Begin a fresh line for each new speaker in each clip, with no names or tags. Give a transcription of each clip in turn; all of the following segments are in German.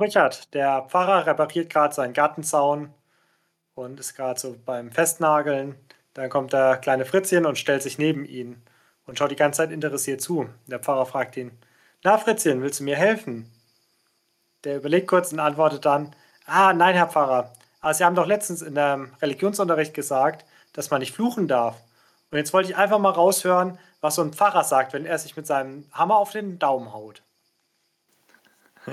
Richard, der Pfarrer repariert gerade seinen Gartenzaun und ist gerade so beim Festnageln. Dann kommt der kleine Fritzchen und stellt sich neben ihn und schaut die ganze Zeit interessiert zu. Der Pfarrer fragt ihn, na Fritzchen, willst du mir helfen? Der überlegt kurz und antwortet dann, ah nein, Herr Pfarrer, aber Sie haben doch letztens in dem Religionsunterricht gesagt, dass man nicht fluchen darf. Und jetzt wollte ich einfach mal raushören, was so ein Pfarrer sagt, wenn er sich mit seinem Hammer auf den Daumen haut.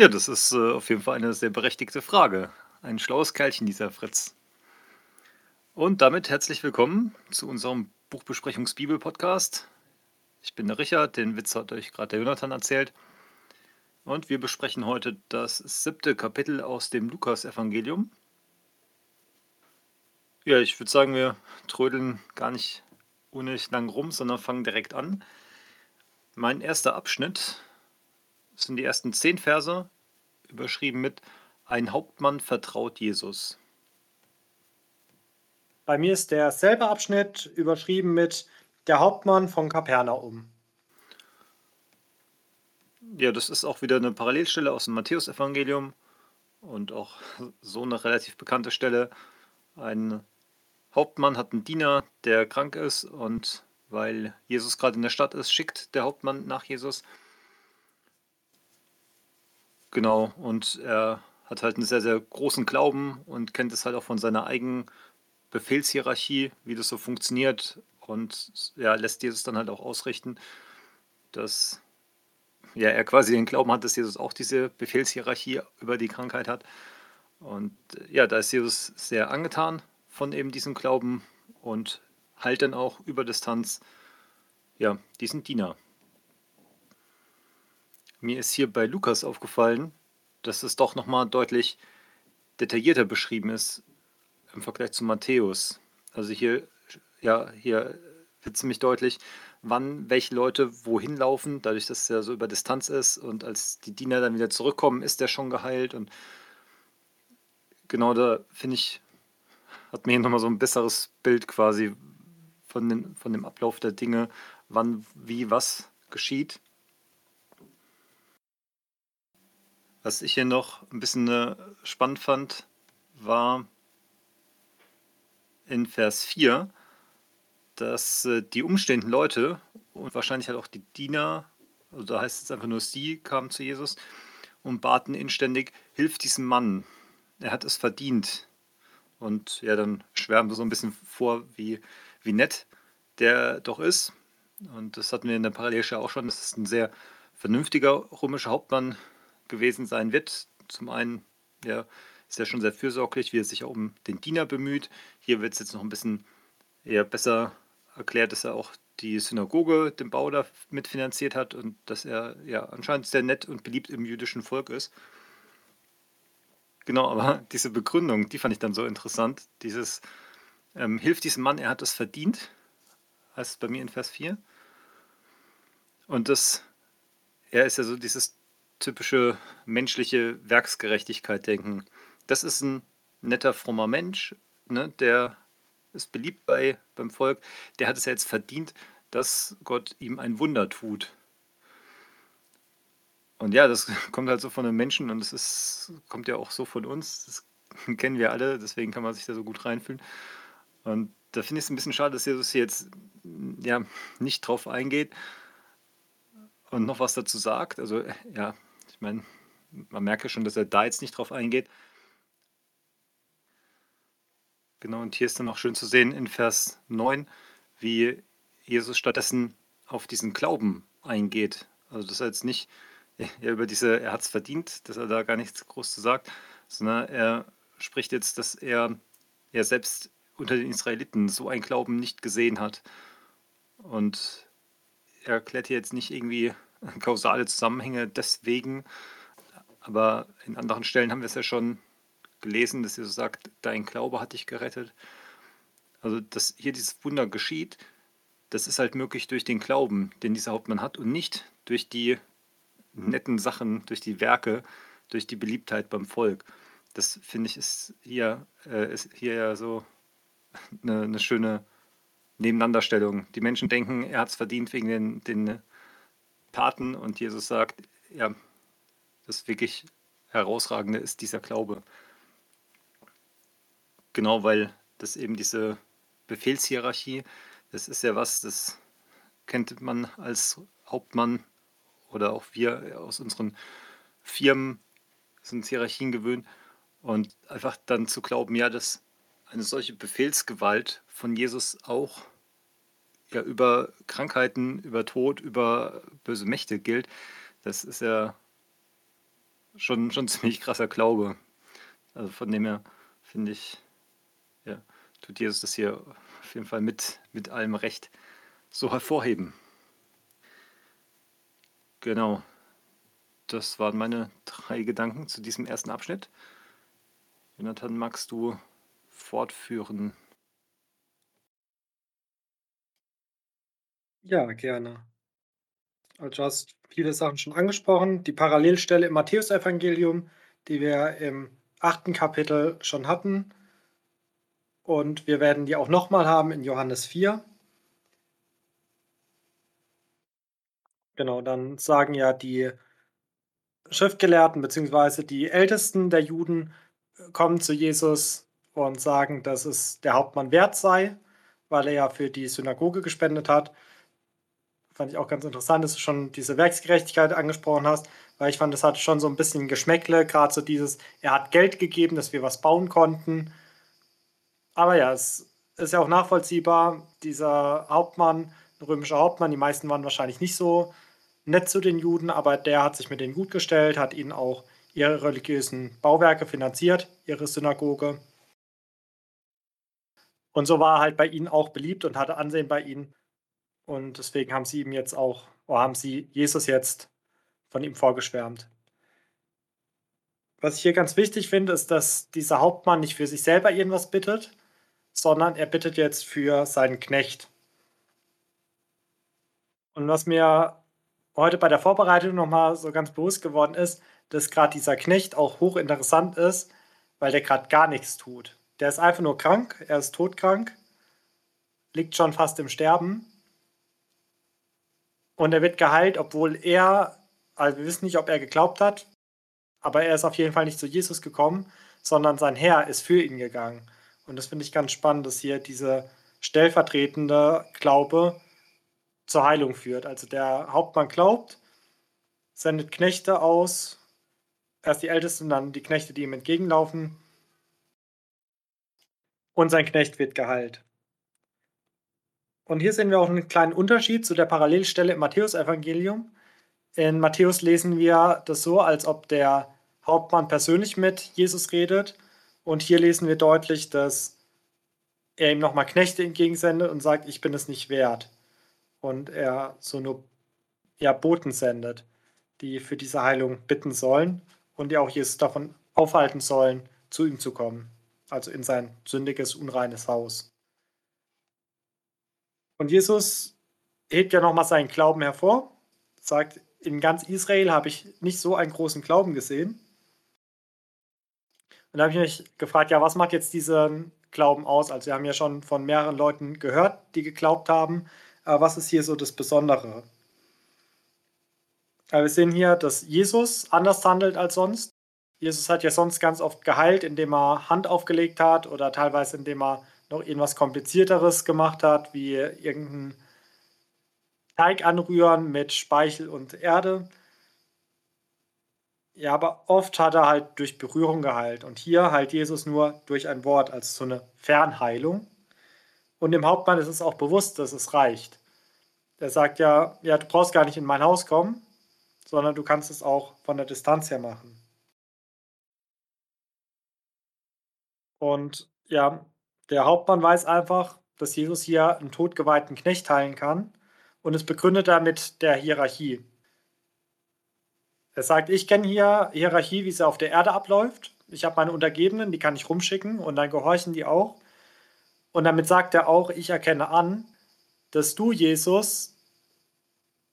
Ja, das ist äh, auf jeden Fall eine sehr berechtigte Frage. Ein schlaues Kerlchen, dieser Fritz. Und damit herzlich willkommen zu unserem Buchbesprechungs-Bibel-Podcast. Ich bin der Richard, den Witz hat euch gerade der Jonathan erzählt. Und wir besprechen heute das siebte Kapitel aus dem Lukas-Evangelium. Ja, ich würde sagen, wir trödeln gar nicht unnötig lang rum, sondern fangen direkt an. Mein erster Abschnitt sind die ersten zehn Verse, überschrieben mit Ein Hauptmann vertraut Jesus.
Bei mir ist derselbe Abschnitt überschrieben mit Der Hauptmann von Kapernaum.
Ja, das ist auch wieder eine Parallelstelle aus dem Matthäusevangelium und auch so eine relativ bekannte Stelle. Ein Hauptmann hat einen Diener, der krank ist und weil Jesus gerade in der Stadt ist, schickt der Hauptmann nach Jesus. Genau, und er hat halt einen sehr, sehr großen Glauben und kennt es halt auch von seiner eigenen Befehlshierarchie, wie das so funktioniert und ja, lässt Jesus dann halt auch ausrichten, dass ja, er quasi den Glauben hat, dass Jesus auch diese Befehlshierarchie über die Krankheit hat. Und ja, da ist Jesus sehr angetan von eben diesem Glauben und heilt dann auch über Distanz ja, diesen Diener. Mir ist hier bei Lukas aufgefallen, dass es doch nochmal deutlich detaillierter beschrieben ist im Vergleich zu Matthäus. Also hier, ja, hier wird ziemlich deutlich, wann welche Leute wohin laufen, dadurch, dass es ja so über Distanz ist und als die Diener dann wieder zurückkommen, ist der schon geheilt und genau da finde ich, hat mir hier nochmal so ein besseres Bild quasi von, den, von dem Ablauf der Dinge, wann, wie, was geschieht. Was ich hier noch ein bisschen äh, spannend fand, war in Vers 4, dass äh, die umstehenden Leute und wahrscheinlich halt auch die Diener, also da heißt es einfach nur sie, kamen zu Jesus und baten inständig, hilf diesem Mann, er hat es verdient. Und ja, dann schwärmen wir so ein bisschen vor, wie, wie nett der doch ist. Und das hatten wir in der Parallelschau auch schon. Das ist ein sehr vernünftiger römischer Hauptmann, gewesen sein wird. Zum einen ja, ist er schon sehr fürsorglich, wie er sich auch um den Diener bemüht. Hier wird es jetzt noch ein bisschen eher besser erklärt, dass er auch die Synagoge, den Bau da mitfinanziert hat und dass er ja anscheinend sehr nett und beliebt im jüdischen Volk ist. Genau, aber diese Begründung, die fand ich dann so interessant. Dieses ähm, hilft diesem Mann, er hat es verdient, heißt es bei mir in Vers 4. Und das, er ist ja so dieses typische menschliche Werksgerechtigkeit denken. Das ist ein netter, frommer Mensch, ne, der ist beliebt bei, beim Volk, der hat es ja jetzt verdient, dass Gott ihm ein Wunder tut. Und ja, das kommt halt so von den Menschen und es kommt ja auch so von uns. Das kennen wir alle, deswegen kann man sich da so gut reinfühlen. Und da finde ich es ein bisschen schade, dass Jesus hier jetzt ja, nicht drauf eingeht und noch was dazu sagt. Also ja, ich meine, man merkt ja schon, dass er da jetzt nicht drauf eingeht. Genau, und hier ist dann auch schön zu sehen in Vers 9, wie Jesus stattdessen auf diesen Glauben eingeht. Also, dass er jetzt nicht er über diese, er hat es verdient, dass er da gar nichts groß zu sagt, sondern er spricht jetzt, dass er ja selbst unter den Israeliten so einen Glauben nicht gesehen hat. Und er erklärt hier jetzt nicht irgendwie kausale Zusammenhänge deswegen. Aber in anderen Stellen haben wir es ja schon gelesen, dass Jesus sagt, dein Glaube hat dich gerettet. Also, dass hier dieses Wunder geschieht, das ist halt möglich durch den Glauben, den dieser Hauptmann hat und nicht durch die netten Sachen, durch die Werke, durch die Beliebtheit beim Volk. Das finde ich ist hier, äh, ist hier ja so eine, eine, schöne Nebeneinanderstellung. Die Menschen denken, er hat es verdient wegen den, den Taten und Jesus sagt, ja, das wirklich Herausragende ist dieser Glaube. Genau, weil das eben diese Befehlshierarchie, das ist ja was, das kennt man als Hauptmann oder auch wir aus unseren Firmen sind Hierarchien gewöhnt. Und einfach dann zu glauben, ja, dass eine solche Befehlsgewalt von Jesus auch ja, über Krankheiten, über Tod, über böse Mächte gilt, das ist ja schon, schon ziemlich krasser Glaube. Also von dem her finde ich, ja, tut Jesus das hier auf jeden Fall mit, mit allem Recht so hervorheben. Genau. Das waren meine drei Gedanken zu diesem ersten Abschnitt. Jonathan, magst du fortführen?
Ja, gerne. Also du hast viele Sachen schon angesprochen. Die Parallelstelle im Matthäusevangelium, die wir im achten Kapitel schon hatten. Und wir werden die auch nochmal haben in Johannes 4. Genau, dann sagen ja die Schriftgelehrten bzw. die Ältesten der Juden äh, kommen zu Jesus und sagen, dass es der Hauptmann wert sei, weil er ja für die Synagoge gespendet hat. Fand ich auch ganz interessant, dass du schon diese Werksgerechtigkeit angesprochen hast, weil ich fand, das hatte schon so ein bisschen Geschmäckle, gerade so dieses, er hat Geld gegeben, dass wir was bauen konnten. Aber ja, es ist ja auch nachvollziehbar, dieser Hauptmann, römischer Hauptmann, die meisten waren wahrscheinlich nicht so nett zu den Juden, aber der hat sich mit denen gut gestellt, hat ihnen auch ihre religiösen Bauwerke finanziert, ihre Synagoge. Und so war er halt bei ihnen auch beliebt und hatte Ansehen bei ihnen. Und deswegen haben sie ihm jetzt auch, oder haben sie Jesus jetzt von ihm vorgeschwärmt. Was ich hier ganz wichtig finde, ist, dass dieser Hauptmann nicht für sich selber irgendwas bittet, sondern er bittet jetzt für seinen Knecht. Und was mir heute bei der Vorbereitung nochmal so ganz bewusst geworden ist, dass gerade dieser Knecht auch hochinteressant ist, weil der gerade gar nichts tut. Der ist einfach nur krank, er ist todkrank, liegt schon fast im Sterben. Und er wird geheilt, obwohl er, also wir wissen nicht, ob er geglaubt hat, aber er ist auf jeden Fall nicht zu Jesus gekommen, sondern sein Herr ist für ihn gegangen. Und das finde ich ganz spannend, dass hier diese stellvertretende Glaube zur Heilung führt. Also der Hauptmann glaubt, sendet Knechte aus, erst die Ältesten, dann die Knechte, die ihm entgegenlaufen. Und sein Knecht wird geheilt. Und hier sehen wir auch einen kleinen Unterschied zu der Parallelstelle im Matthäusevangelium. In Matthäus lesen wir das so, als ob der Hauptmann persönlich mit Jesus redet. Und hier lesen wir deutlich, dass er ihm nochmal Knechte entgegensendet und sagt, ich bin es nicht wert und er so nur ja, Boten sendet, die für diese Heilung bitten sollen und die auch Jesus davon aufhalten sollen, zu ihm zu kommen, also in sein sündiges, unreines Haus. Und Jesus hebt ja nochmal seinen Glauben hervor, sagt, in ganz Israel habe ich nicht so einen großen Glauben gesehen. Und da habe ich mich gefragt, ja, was macht jetzt diesen Glauben aus? Also wir haben ja schon von mehreren Leuten gehört, die geglaubt haben, aber was ist hier so das Besondere? Aber wir sehen hier, dass Jesus anders handelt als sonst. Jesus hat ja sonst ganz oft geheilt, indem er Hand aufgelegt hat oder teilweise indem er noch irgendwas Komplizierteres gemacht hat, wie irgendeinen Teig anrühren mit Speichel und Erde. Ja, aber oft hat er halt durch Berührung geheilt. Und hier heilt Jesus nur durch ein Wort, als so eine Fernheilung. Und dem Hauptmann ist es auch bewusst, dass es reicht. Der sagt ja, ja, du brauchst gar nicht in mein Haus kommen, sondern du kannst es auch von der Distanz her machen. Und ja, der Hauptmann weiß einfach, dass Jesus hier einen totgeweihten Knecht heilen kann und es begründet er mit der Hierarchie. Er sagt, ich kenne hier Hierarchie, wie sie auf der Erde abläuft. Ich habe meine Untergebenen, die kann ich rumschicken und dann gehorchen die auch. Und damit sagt er auch, ich erkenne an, dass du, Jesus,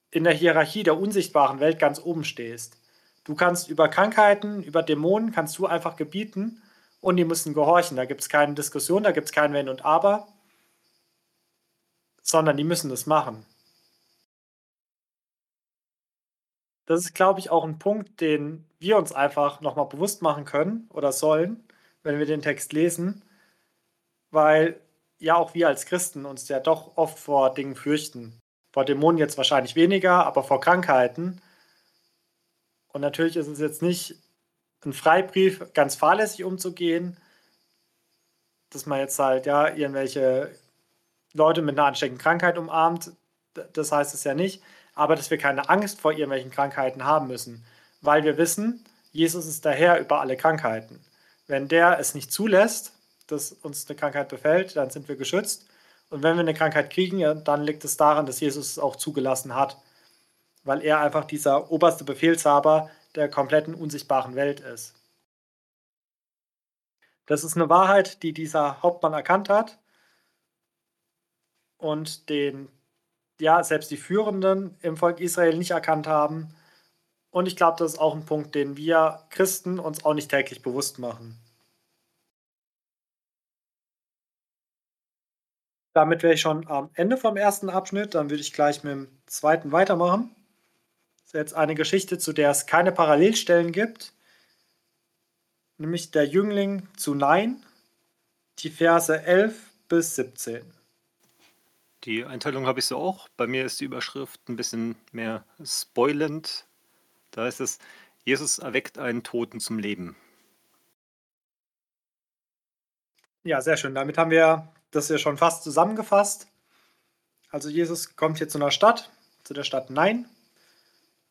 in der Hierarchie der unsichtbaren Welt ganz oben stehst. Du kannst über Krankheiten, über Dämonen, kannst du einfach gebieten und die müssen gehorchen. Da gibt es keine Diskussion, da gibt es kein Wenn und Aber, sondern die müssen das machen. Das ist, glaube ich, auch ein Punkt, den wir uns einfach nochmal bewusst machen können oder sollen, wenn wir den Text lesen, weil ja auch wir als Christen uns ja doch oft vor Dingen fürchten. Vor Dämonen jetzt wahrscheinlich weniger, aber vor Krankheiten. Und natürlich ist es jetzt nicht ein Freibrief, ganz fahrlässig umzugehen, dass man jetzt halt ja irgendwelche Leute mit einer ansteckenden Krankheit umarmt. Das heißt es ja nicht. Aber dass wir keine Angst vor irgendwelchen Krankheiten haben müssen, weil wir wissen, Jesus ist der Herr über alle Krankheiten. Wenn der es nicht zulässt, dass uns eine Krankheit befällt, dann sind wir geschützt. Und wenn wir eine Krankheit kriegen, dann liegt es daran, dass Jesus es auch zugelassen hat, weil er einfach dieser oberste Befehlshaber der kompletten unsichtbaren Welt ist. Das ist eine Wahrheit, die dieser Hauptmann erkannt hat und den ja selbst die Führenden im Volk Israel nicht erkannt haben. Und ich glaube, das ist auch ein Punkt, den wir Christen uns auch nicht täglich bewusst machen. Damit wäre ich schon am Ende vom ersten Abschnitt. Dann würde ich gleich mit dem zweiten weitermachen. Jetzt eine Geschichte, zu der es keine Parallelstellen gibt. Nämlich der Jüngling zu Nein, die Verse 11 bis 17.
Die Einteilung habe ich so auch. Bei mir ist die Überschrift ein bisschen mehr spoilend. Da ist es, Jesus erweckt einen Toten zum Leben.
Ja, sehr schön. Damit haben wir das ja schon fast zusammengefasst. Also Jesus kommt hier zu einer Stadt, zu der Stadt Nein.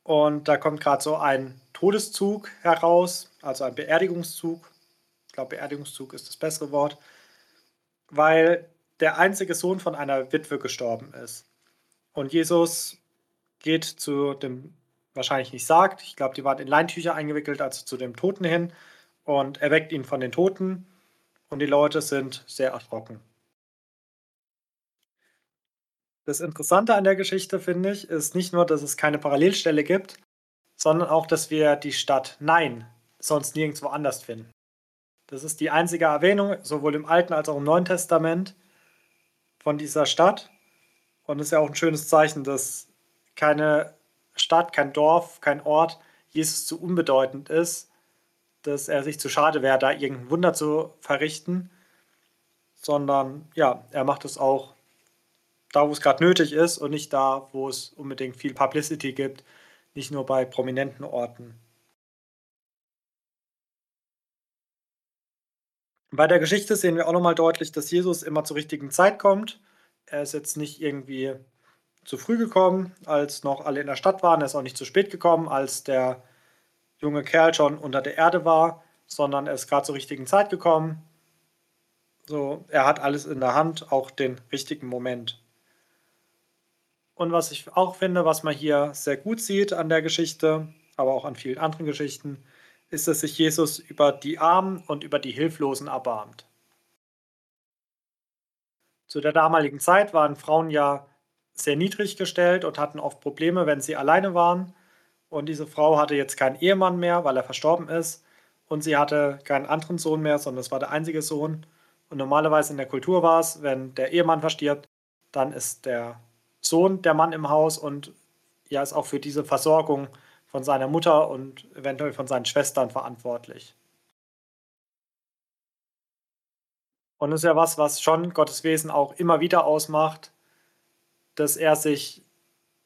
Und da kommt gerade so ein Todeszug heraus, also ein Beerdigungszug. Ich glaube, Beerdigungszug ist das bessere Wort, weil der einzige Sohn von einer Witwe gestorben ist. Und Jesus geht zu dem, wahrscheinlich nicht sagt, ich glaube, die waren in Leintücher eingewickelt, also zu dem Toten hin und erweckt ihn von den Toten. Und die Leute sind sehr erschrocken. Das Interessante an der Geschichte, finde ich, ist nicht nur, dass es keine Parallelstelle gibt, sondern auch, dass wir die Stadt Nein sonst nirgendwo anders finden. Das ist die einzige Erwähnung, sowohl im Alten als auch im Neuen Testament, von dieser Stadt. Und es ist ja auch ein schönes Zeichen, dass keine Stadt, kein Dorf, kein Ort Jesus zu unbedeutend ist, dass er sich zu schade wäre, da irgendein Wunder zu verrichten, sondern ja, er macht es auch da, wo es gerade nötig ist und nicht da, wo es unbedingt viel Publicity gibt, nicht nur bei prominenten Orten. Bei der Geschichte sehen wir auch nochmal deutlich, dass Jesus immer zur richtigen Zeit kommt. Er ist jetzt nicht irgendwie zu früh gekommen, als noch alle in der Stadt waren. Er ist auch nicht zu spät gekommen, als der junge Kerl schon unter der Erde war, sondern er ist gerade zur richtigen Zeit gekommen. So, er hat alles in der Hand, auch den richtigen Moment. Und was ich auch finde, was man hier sehr gut sieht an der Geschichte, aber auch an vielen anderen Geschichten, ist, dass sich Jesus über die Armen und über die Hilflosen erbarmt. Zu der damaligen Zeit waren Frauen ja sehr niedrig gestellt und hatten oft Probleme, wenn sie alleine waren. Und diese Frau hatte jetzt keinen Ehemann mehr, weil er verstorben ist. Und sie hatte keinen anderen Sohn mehr, sondern es war der einzige Sohn. Und normalerweise in der Kultur war es, wenn der Ehemann verstirbt, dann ist der Sohn der Mann im Haus und ja, ist auch für diese Versorgung von seiner Mutter und eventuell von seinen Schwestern verantwortlich. Und das ist ja was, was schon Gottes Wesen auch immer wieder ausmacht, dass er sich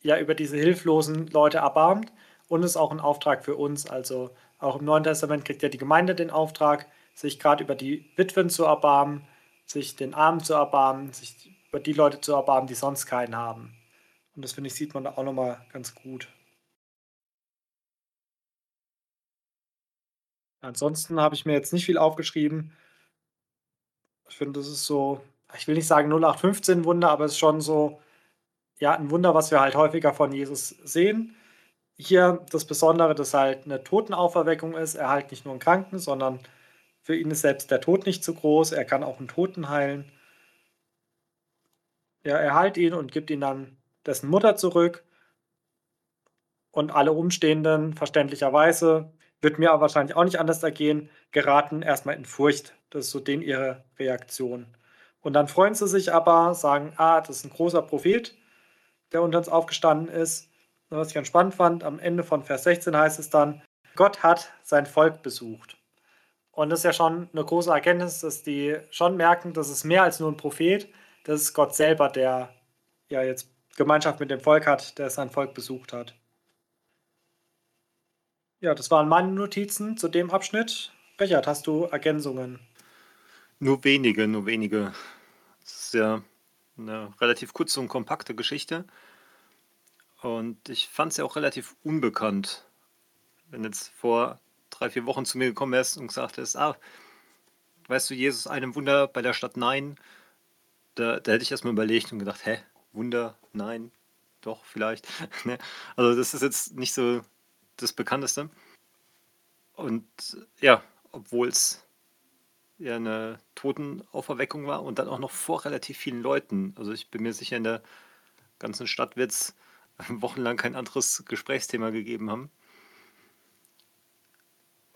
ja über diese hilflosen Leute erbarmt und ist auch ein Auftrag für uns. Also auch im Neuen Testament kriegt ja die Gemeinde den Auftrag, sich gerade über die Witwen zu erbarmen, sich den Armen zu erbarmen, sich über die Leute zu erbarmen, die sonst keinen haben. Und das finde ich, sieht man da auch nochmal ganz gut. Ansonsten habe ich mir jetzt nicht viel aufgeschrieben. Ich finde, das ist so, ich will nicht sagen 0815 Wunder, aber es ist schon so, ja, ein Wunder, was wir halt häufiger von Jesus sehen. Hier das Besondere, dass halt eine Totenauferweckung ist. Er heilt nicht nur einen Kranken, sondern für ihn ist selbst der Tod nicht zu groß. Er kann auch einen Toten heilen ja, er heilt ihn und gibt ihn dann dessen Mutter zurück. Und alle Umstehenden, verständlicherweise, wird mir aber wahrscheinlich auch nicht anders ergehen, geraten erstmal in Furcht. Das ist so denen ihre Reaktion. Und dann freuen sie sich aber, sagen, ah, das ist ein großer Prophet, der unter uns aufgestanden ist. was ich ganz spannend fand, am Ende von Vers 16 heißt es dann, Gott hat sein Volk besucht. Und das ist ja schon eine große Erkenntnis, dass die schon merken, das ist mehr als nur ein Prophet, das ist Gott selber, der ja jetzt Gemeinschaft mit dem Volk hat, der sein Volk besucht hat. Ja, das waren meine Notizen zu dem Abschnitt. Richard, hast du Ergänzungen?
Nur wenige, nur wenige. Es ist ja eine relativ kurze und kompakte Geschichte. Und ich fand sie auch relativ unbekannt. Wenn jetzt vor drei, vier Wochen zu mir gekommen wärst und gesagt hättest, ah, weißt du, Jesus, einem Wunder bei der Stadt Nein, da, da hätte ich erstmal überlegt und gedacht, hä, Wunder, nein, doch, vielleicht. Ne? also das ist jetzt nicht so das Bekannteste. Und ja, obwohl es ja eine Totenauferweckung war und dann auch noch vor relativ vielen Leuten. Also ich bin mir sicher, in der ganzen Stadt wird es wochenlang kein anderes Gesprächsthema gegeben haben.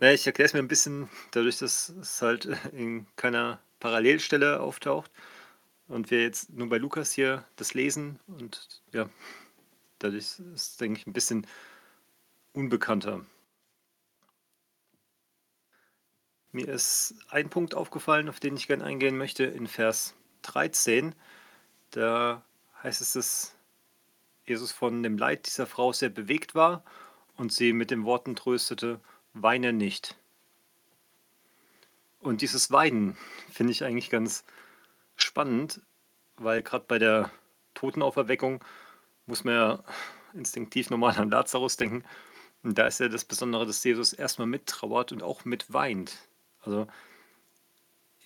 Ja, ich erkläre es mir ein bisschen dadurch, dass es halt in keiner Parallelstelle auftaucht und wir jetzt nur bei Lukas hier das lesen und ja, dadurch ist es, denke ich, ein bisschen unbekannter. Mir ist ein Punkt aufgefallen, auf den ich gerne eingehen möchte, in Vers 13. Da heißt es, dass Jesus von dem Leid dieser Frau sehr bewegt war und sie mit den Worten tröstete, weine nicht. Und dieses Weinen finde ich eigentlich ganz spannend, weil gerade bei der Totenauferweckung muss man ja instinktiv normal an Lazarus denken. Und da ist ja das Besondere, dass Jesus erstmal mittrauert und auch mitweint. Also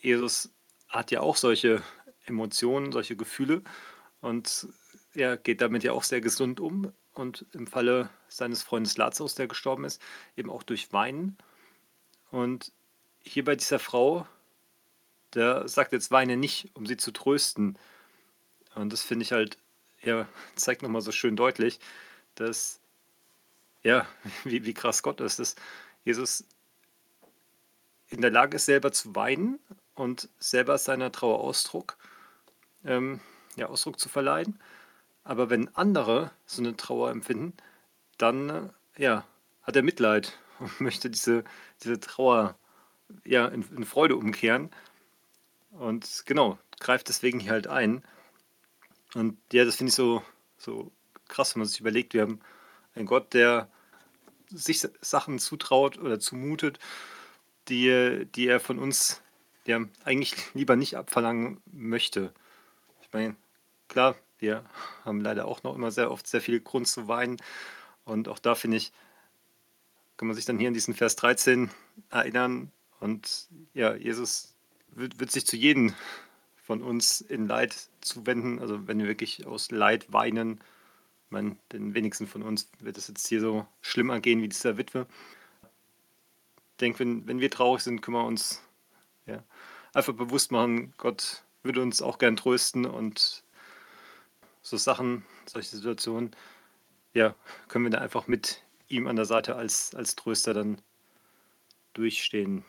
Jesus hat ja auch solche Emotionen, solche Gefühle und er geht damit ja auch sehr gesund um und im Falle seines Freundes Lazarus, der gestorben ist, eben auch durch Weinen. Und hier bei dieser Frau, der sagt jetzt weine nicht, um sie zu trösten. Und das finde ich halt, ja, zeigt nochmal so schön deutlich, dass, ja, wie, wie krass Gott ist, dass Jesus in der Lage ist, selber zu weinen und selber seiner Trauer Ausdruck, ähm, ja, Ausdruck zu verleihen. Aber wenn andere so eine Trauer empfinden, dann äh, ja, hat er Mitleid und möchte diese, diese Trauer ja, in, in Freude umkehren. Und genau, greift deswegen hier halt ein. Und ja, das finde ich so, so krass, wenn man sich überlegt, wir haben einen Gott, der sich Sachen zutraut oder zumutet die, die er von uns ja, eigentlich lieber nicht abverlangen möchte. Ich meine, klar, wir haben leider auch noch immer sehr oft sehr viel Grund zu weinen. Und auch da finde ich, kann man sich dann hier in diesen Vers 13 erinnern. Und ja, Jesus wird, wird sich zu jedem von uns in Leid zuwenden. Also wenn wir wirklich aus Leid weinen, ich meine, den wenigsten von uns wird es jetzt hier so schlimm ergehen wie dieser Witwe denke, wenn, wenn wir traurig sind, können wir uns ja, einfach bewusst machen, Gott würde uns auch gern trösten und so Sachen, solche Situationen, ja, können wir da einfach mit ihm an der Seite als, als Tröster dann durchstehen.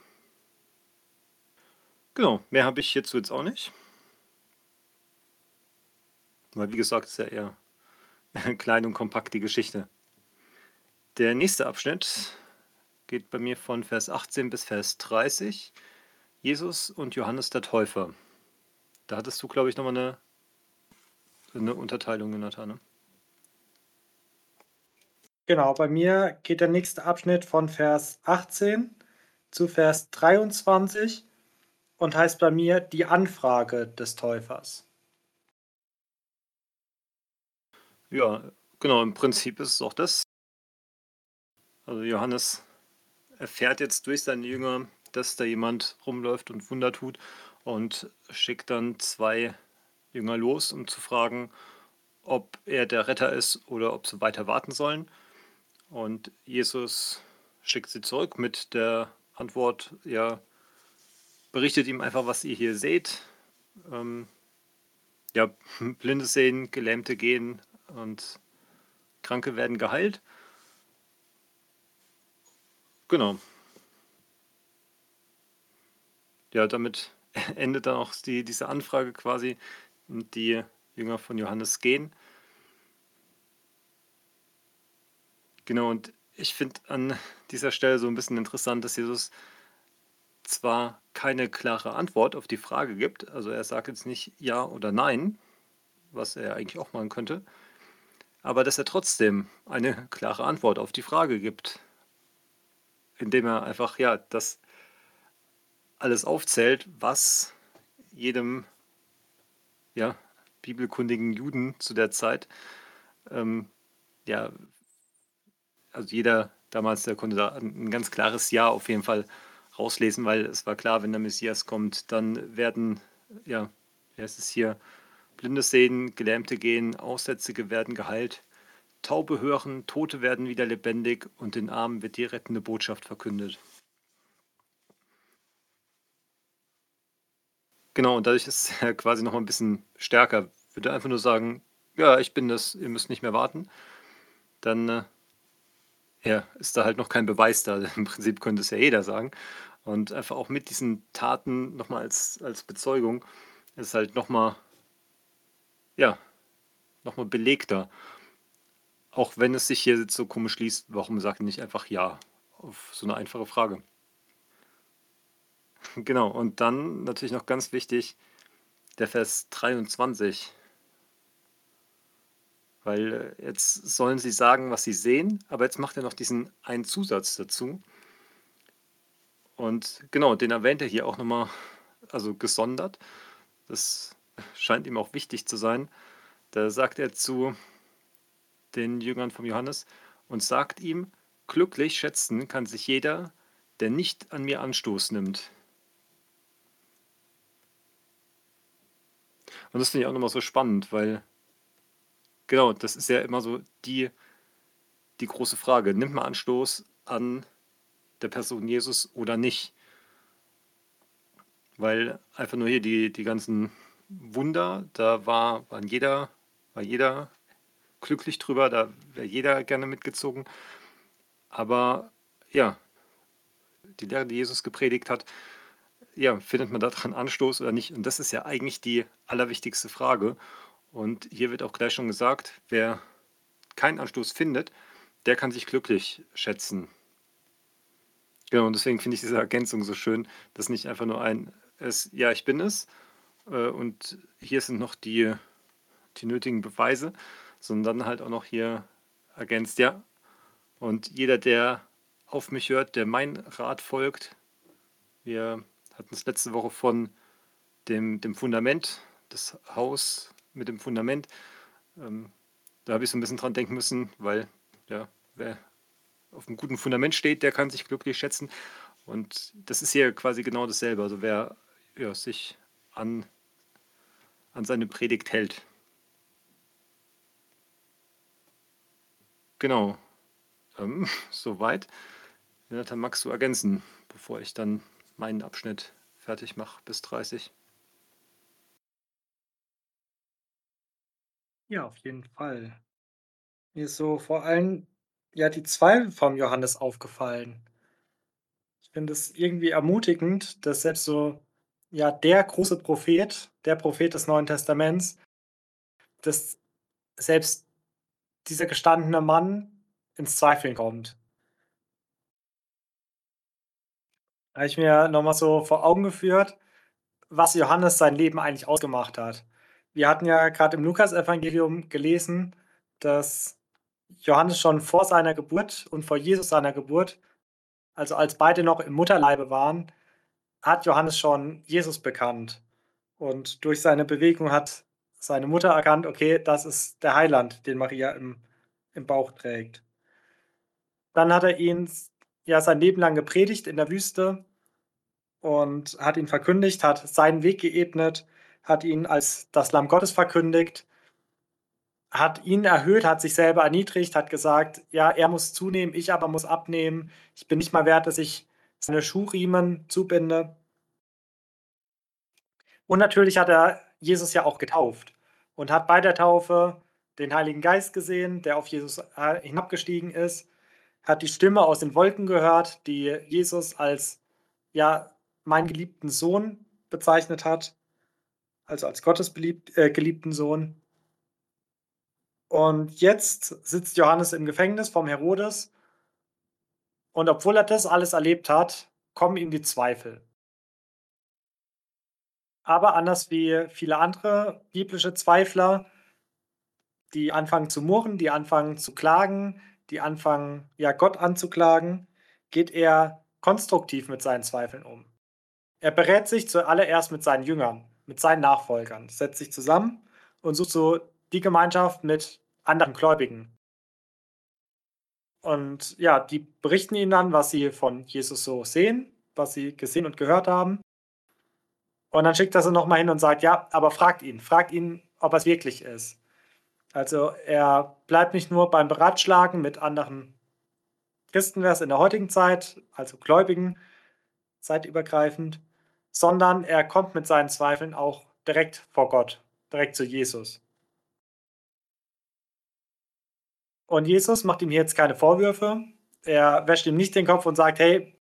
Genau, mehr habe ich hierzu jetzt auch nicht. Weil, wie gesagt, ist ja eher klein und kompakt die Geschichte. Der nächste Abschnitt geht bei mir von Vers 18 bis Vers 30. Jesus und Johannes der Täufer. Da hattest du, glaube ich, nochmal eine, eine Unterteilung, Jonathan. Ne?
Genau, bei mir geht der nächste Abschnitt von Vers 18 zu Vers 23 und heißt bei mir die Anfrage des Täufers.
Ja, genau, im Prinzip ist es auch das. Also Johannes erfährt jetzt durch seine Jünger, dass da jemand rumläuft und Wunder tut und schickt dann zwei Jünger los, um zu fragen, ob er der Retter ist oder ob sie weiter warten sollen. Und Jesus schickt sie zurück mit der Antwort, ja, berichtet ihm einfach, was ihr hier seht. Ähm, ja, Blinde sehen, Gelähmte gehen und Kranke werden geheilt. Genau. Ja, damit endet dann auch die, diese Anfrage quasi. Die Jünger von Johannes gehen. Genau, und ich finde an dieser Stelle so ein bisschen interessant, dass Jesus zwar keine klare Antwort auf die Frage gibt, also er sagt jetzt nicht ja oder nein, was er eigentlich auch machen könnte, aber dass er trotzdem eine klare Antwort auf die Frage gibt, indem er einfach ja das alles aufzählt, was jedem ja, bibelkundigen Juden zu der Zeit ähm, ja also jeder damals, der konnte da ein ganz klares Ja auf jeden Fall rauslesen, weil es war klar, wenn der Messias kommt, dann werden, ja, wie heißt es hier, Blinde sehen, Gelähmte gehen, Aussätzige werden geheilt, Taube hören, Tote werden wieder lebendig und den Armen wird die rettende Botschaft verkündet. Genau, und dadurch ist er quasi noch ein bisschen stärker. Würde einfach nur sagen, ja, ich bin das, ihr müsst nicht mehr warten. Dann äh, ja, ist da halt noch kein Beweis da. Im Prinzip könnte es ja jeder sagen. Und einfach auch mit diesen Taten nochmal als, als Bezeugung ist halt nochmal, ja, nochmal belegter. Auch wenn es sich hier so komisch liest, warum sagt er nicht einfach Ja auf so eine einfache Frage? Genau, und dann natürlich noch ganz wichtig, der Vers 23. Weil äh, jetzt sollen sie sagen, was sie sehen, aber jetzt macht er noch diesen einen Zusatz dazu. Und genau, den erwähnt er hier auch nochmal, also gesondert. Das scheint ihm auch wichtig zu sein. Da sagt er zu den Jüngern von Johannes und sagt ihm, glücklich schätzen kann sich jeder, der nicht an mir Anstoß nimmt. Und das finde ich auch nochmal so spannend, weil Genau, das ist ja immer so die, die große Frage. Nimmt man Anstoß an der Person Jesus oder nicht? Weil einfach nur hier die, die ganzen Wunder, da war, waren jeder, war jeder glücklich drüber, da wäre jeder gerne mitgezogen. Aber ja, die Lehre, die Jesus gepredigt hat, ja, findet man daran Anstoß oder nicht? Und das ist ja eigentlich die allerwichtigste Frage. Und hier wird auch gleich schon gesagt, wer keinen Anstoß findet, der kann sich glücklich schätzen. Genau, und deswegen finde ich diese Ergänzung so schön, dass nicht einfach nur ein es, ja, ich bin es äh, und hier sind noch die, die nötigen Beweise, sondern dann halt auch noch hier ergänzt, ja, und jeder, der auf mich hört, der mein Rat folgt, wir hatten es letzte Woche von dem, dem Fundament des Haus mit dem Fundament. Ähm, da habe ich so ein bisschen dran denken müssen, weil ja, wer auf einem guten Fundament steht, der kann sich glücklich schätzen. Und das ist hier quasi genau dasselbe. Also wer ja, sich an, an seine Predigt hält. Genau. Ähm, soweit. Jonathan, magst du ergänzen, bevor ich dann meinen Abschnitt fertig mache bis 30?
Ja, auf jeden Fall. Mir ist so vor allem, ja, die Zweifel vom Johannes aufgefallen. Ich finde es irgendwie ermutigend, dass selbst so, ja, der große Prophet, der Prophet des Neuen Testaments, dass selbst dieser gestandene Mann ins Zweifeln kommt. Da habe ich mir nochmal so vor Augen geführt, was Johannes sein Leben eigentlich ausgemacht hat wir hatten ja gerade im Lukas-Evangelium gelesen, dass Johannes schon vor seiner Geburt und vor Jesus seiner Geburt, also als beide noch im Mutterleibe waren, hat Johannes schon Jesus bekannt. Und durch seine Bewegung hat seine Mutter erkannt, okay, das ist der Heiland, den Maria im, im Bauch trägt. Dann hat er ihn ja sein Leben lang gepredigt in der Wüste und hat ihn verkündigt, hat seinen Weg geebnet hat ihn als das Lamm Gottes verkündigt, hat ihn erhöht, hat sich selber erniedrigt, hat gesagt, ja, er muss zunehmen, ich aber muss abnehmen. Ich bin nicht mal wert, dass ich seine Schuhriemen zubinde. Und natürlich hat er Jesus ja auch getauft und hat bei der Taufe den Heiligen Geist gesehen, der auf Jesus äh, hinabgestiegen ist, hat die Stimme aus den Wolken gehört, die Jesus als ja meinen geliebten Sohn bezeichnet hat also als Gottes beliebt, äh, geliebten Sohn. Und jetzt sitzt Johannes im Gefängnis vom Herodes. Und obwohl er das alles erlebt hat, kommen ihm die Zweifel. Aber anders wie viele andere biblische Zweifler, die anfangen zu murren, die anfangen zu klagen, die anfangen, ja, Gott anzuklagen, geht er konstruktiv mit seinen Zweifeln um. Er berät sich zuallererst mit seinen Jüngern, mit seinen Nachfolgern, setzt sich zusammen und sucht so die Gemeinschaft mit anderen Gläubigen. Und ja, die berichten ihnen dann, was sie von Jesus so sehen, was sie gesehen und gehört haben. Und dann schickt er sie nochmal hin und sagt, ja, aber fragt ihn, fragt ihn, ob es wirklich ist. Also er bleibt nicht nur beim Beratschlagen mit anderen Christen wäre es in der heutigen Zeit, also Gläubigen, zeitübergreifend, sondern er kommt mit seinen Zweifeln auch direkt vor Gott, direkt zu Jesus. Und Jesus macht ihm jetzt keine Vorwürfe. Er wäscht ihm nicht den Kopf und sagt, hey,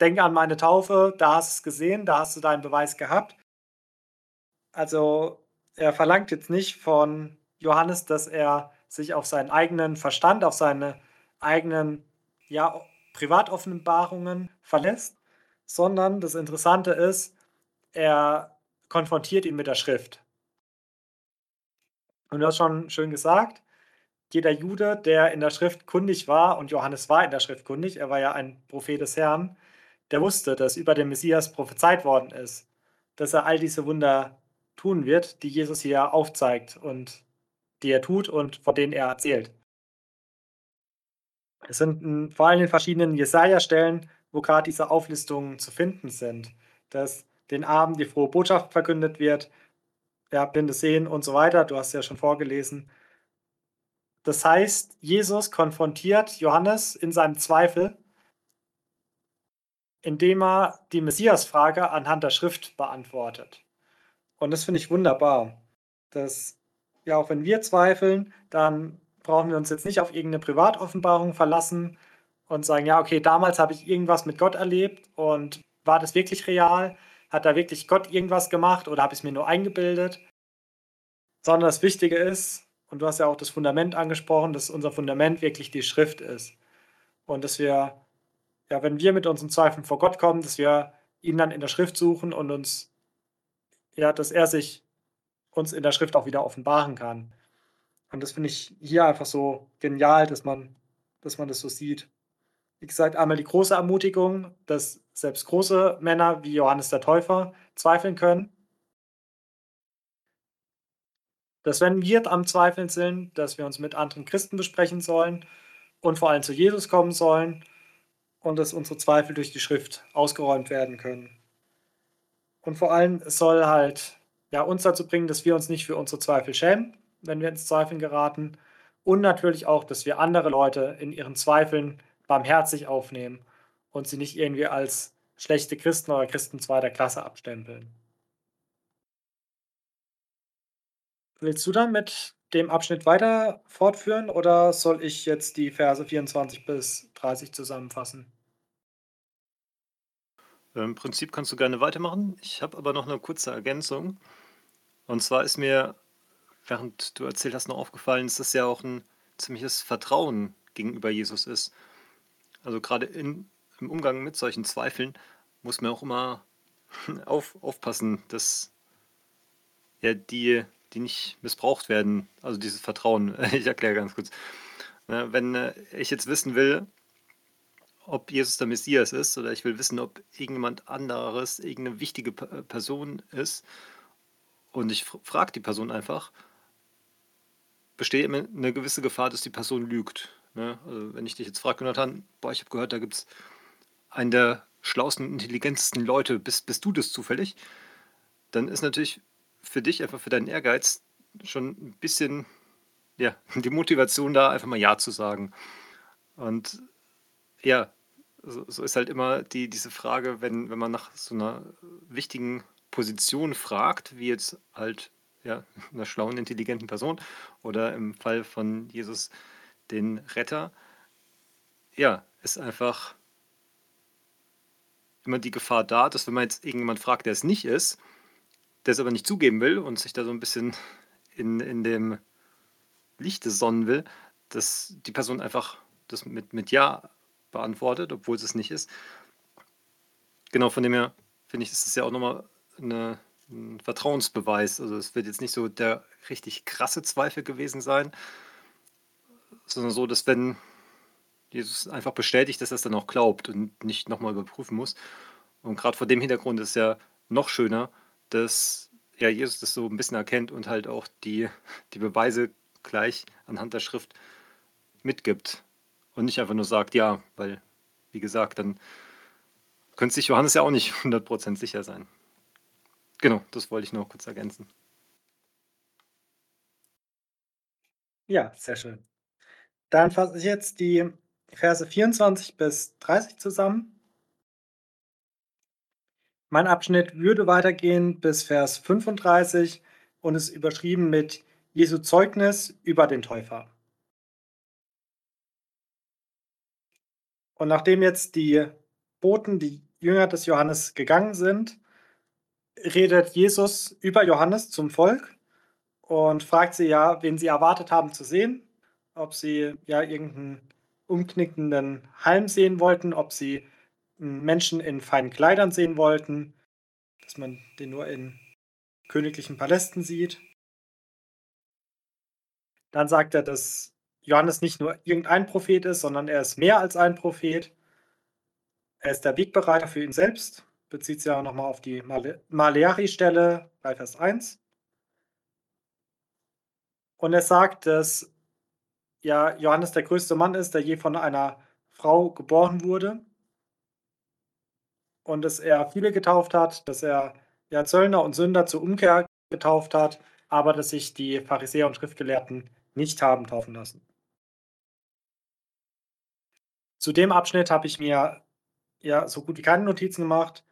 denk an meine Taufe, da hast du es gesehen, da hast du deinen Beweis gehabt. Also er verlangt jetzt nicht von Johannes, dass er sich auf seinen eigenen Verstand, auf seine eigenen ja, Privatoffenbarungen verlässt, sondern das Interessante ist, er konfrontiert ihn mit der Schrift. Und du hast schon schön gesagt, jeder Jude, der in der Schrift kundig war, und Johannes war in der Schrift kundig, er war ja ein Prophet des Herrn, der wusste, dass über den Messias prophezeit worden ist, dass er all diese Wunder tun wird, die Jesus hier aufzeigt und die er tut und von denen er erzählt. Es sind hm, vor allem in verschiedenen Jesaja-Stellen, wo gerade diese Auflistungen zu finden sind, dass den Armen die frohe Botschaft verkündet wird, ja, Blinde sehen und so weiter. Du hast ja schon vorgelesen. Das heißt, Jesus konfrontiert Johannes in seinem Zweifel, indem er die Messias-Frage anhand der Schrift beantwortet. Und das finde ich wunderbar. Dass, ja, auch wenn wir zweifeln, dann brauchen wir uns jetzt nicht auf irgendeine Privatoffenbarung verlassen und sagen, ja, okay, damals habe ich irgendwas mit Gott erlebt und war das wirklich real? Hat da wirklich Gott irgendwas gemacht oder habe ich es mir nur eingebildet? Sondern das Wichtige ist, und du hast ja auch das Fundament angesprochen, dass unser Fundament wirklich die Schrift ist. Und dass wir, ja, wenn wir mit unseren Zweifeln vor Gott kommen, dass wir ihn dann in der Schrift suchen und uns, ja, dass er sich uns in der Schrift auch wieder offenbaren kann. Und das finde ich hier einfach so genial, dass man, dass man das so sieht. Wie gesagt, einmal die große Ermutigung, dass selbst große Männer wie Johannes der Täufer zweifeln können. Dass wenn wir am Zweifeln sind, dass wir uns mit anderen Christen besprechen sollen und vor allem zu Jesus kommen sollen und dass unsere Zweifel durch die Schrift ausgeräumt werden können. Und vor allem soll halt ja, uns dazu bringen, dass wir uns nicht für unsere Zweifel schämen, wenn wir ins Zweifeln geraten. Und natürlich auch, dass wir andere Leute in ihren Zweifeln barmherzig aufnehmen und sie nicht irgendwie als schlechte Christen oder Christen zweiter Klasse abstempeln. Willst du dann mit dem Abschnitt weiter fortführen oder soll ich jetzt die Verse 24 bis 30 zusammenfassen?
Im Prinzip kannst du gerne weitermachen. Ich habe aber noch eine kurze Ergänzung. Und zwar ist mir während du erzählt hast, noch aufgefallen, dass das ja auch ein ziemliches Vertrauen gegenüber Jesus ist. Also gerade in, im Umgang mit solchen Zweifeln muss man auch immer auf, aufpassen, dass ja, die, die nicht missbraucht werden, also dieses Vertrauen. Ich erkläre ganz kurz. Wenn äh, ich jetzt wissen will, ob Jesus der Messias ist oder ich will wissen, ob irgendjemand anderes irgendeine wichtige Person ist und ich frage die Person einfach, besteht immer eine gewisse Gefahr, dass die Person lügt. Ne? Also wenn ich dich jetzt frage, Jonathan, boah, ich habe gehört, da gibt es einen der schlauesten, intelligentesten Leute, bist, bist du das zufällig? Dann ist natürlich für dich, einfach für deinen Ehrgeiz, schon ein bisschen ja, die Motivation da, einfach mal Ja zu sagen. Und ja, so, so ist halt immer die, diese Frage, wenn, wenn man nach so einer wichtigen Position fragt, wie jetzt halt ja, einer schlauen, intelligenten Person oder im Fall von Jesus den Retter, ja, ist einfach immer die Gefahr da, dass wenn man jetzt irgendjemand fragt, der es nicht ist, der es aber nicht zugeben will und sich da so ein bisschen in, in dem Lichtes sonnen will, dass die Person einfach das mit, mit Ja beantwortet, obwohl es es nicht ist. Genau, von dem her finde ich, ist es ja auch nochmal eine, ein Vertrauensbeweis. Also es wird jetzt nicht so der richtig krasse Zweifel gewesen sein, sondern so, dass wenn Jesus einfach bestätigt, dass er es dann auch glaubt und nicht nochmal überprüfen muss. Und gerade vor dem Hintergrund ist es ja noch schöner, dass ja, Jesus das so ein bisschen erkennt und halt auch die, die Beweise gleich anhand der Schrift mitgibt. Und nicht einfach nur sagt, ja, weil, wie gesagt, dann könnte sich Johannes ja auch nicht 100% sicher sein. Genau, das wollte ich noch kurz ergänzen.
Ja, sehr schön. Dann fasse ich jetzt die Verse 24 bis 30 zusammen. Mein Abschnitt würde weitergehen bis Vers 35 und ist überschrieben mit Jesu Zeugnis über den Täufer. Und nachdem jetzt die Boten, die Jünger des Johannes gegangen sind, redet Jesus über Johannes zum Volk und fragt sie ja, wen sie erwartet haben zu sehen, ob sie ja irgendeinen umknickenden Halm sehen wollten, ob sie Menschen in feinen Kleidern sehen wollten, dass man den nur in königlichen Palästen sieht. Dann sagt er, dass Johannes nicht nur irgendein Prophet ist, sondern er ist mehr als ein Prophet. Er ist der Wegbereiter für ihn selbst, bezieht sich ja nochmal auf die Maleachi-Stelle bei Vers 1. Und er sagt, dass ja Johannes der größte Mann ist, der je von einer Frau geboren wurde. Und dass er viele getauft hat, dass er ja Zöllner und Sünder zur Umkehr getauft hat, aber dass sich die Pharisäer und Schriftgelehrten nicht haben taufen lassen. Zu dem Abschnitt habe ich mir ja so gut wie keine Notizen gemacht.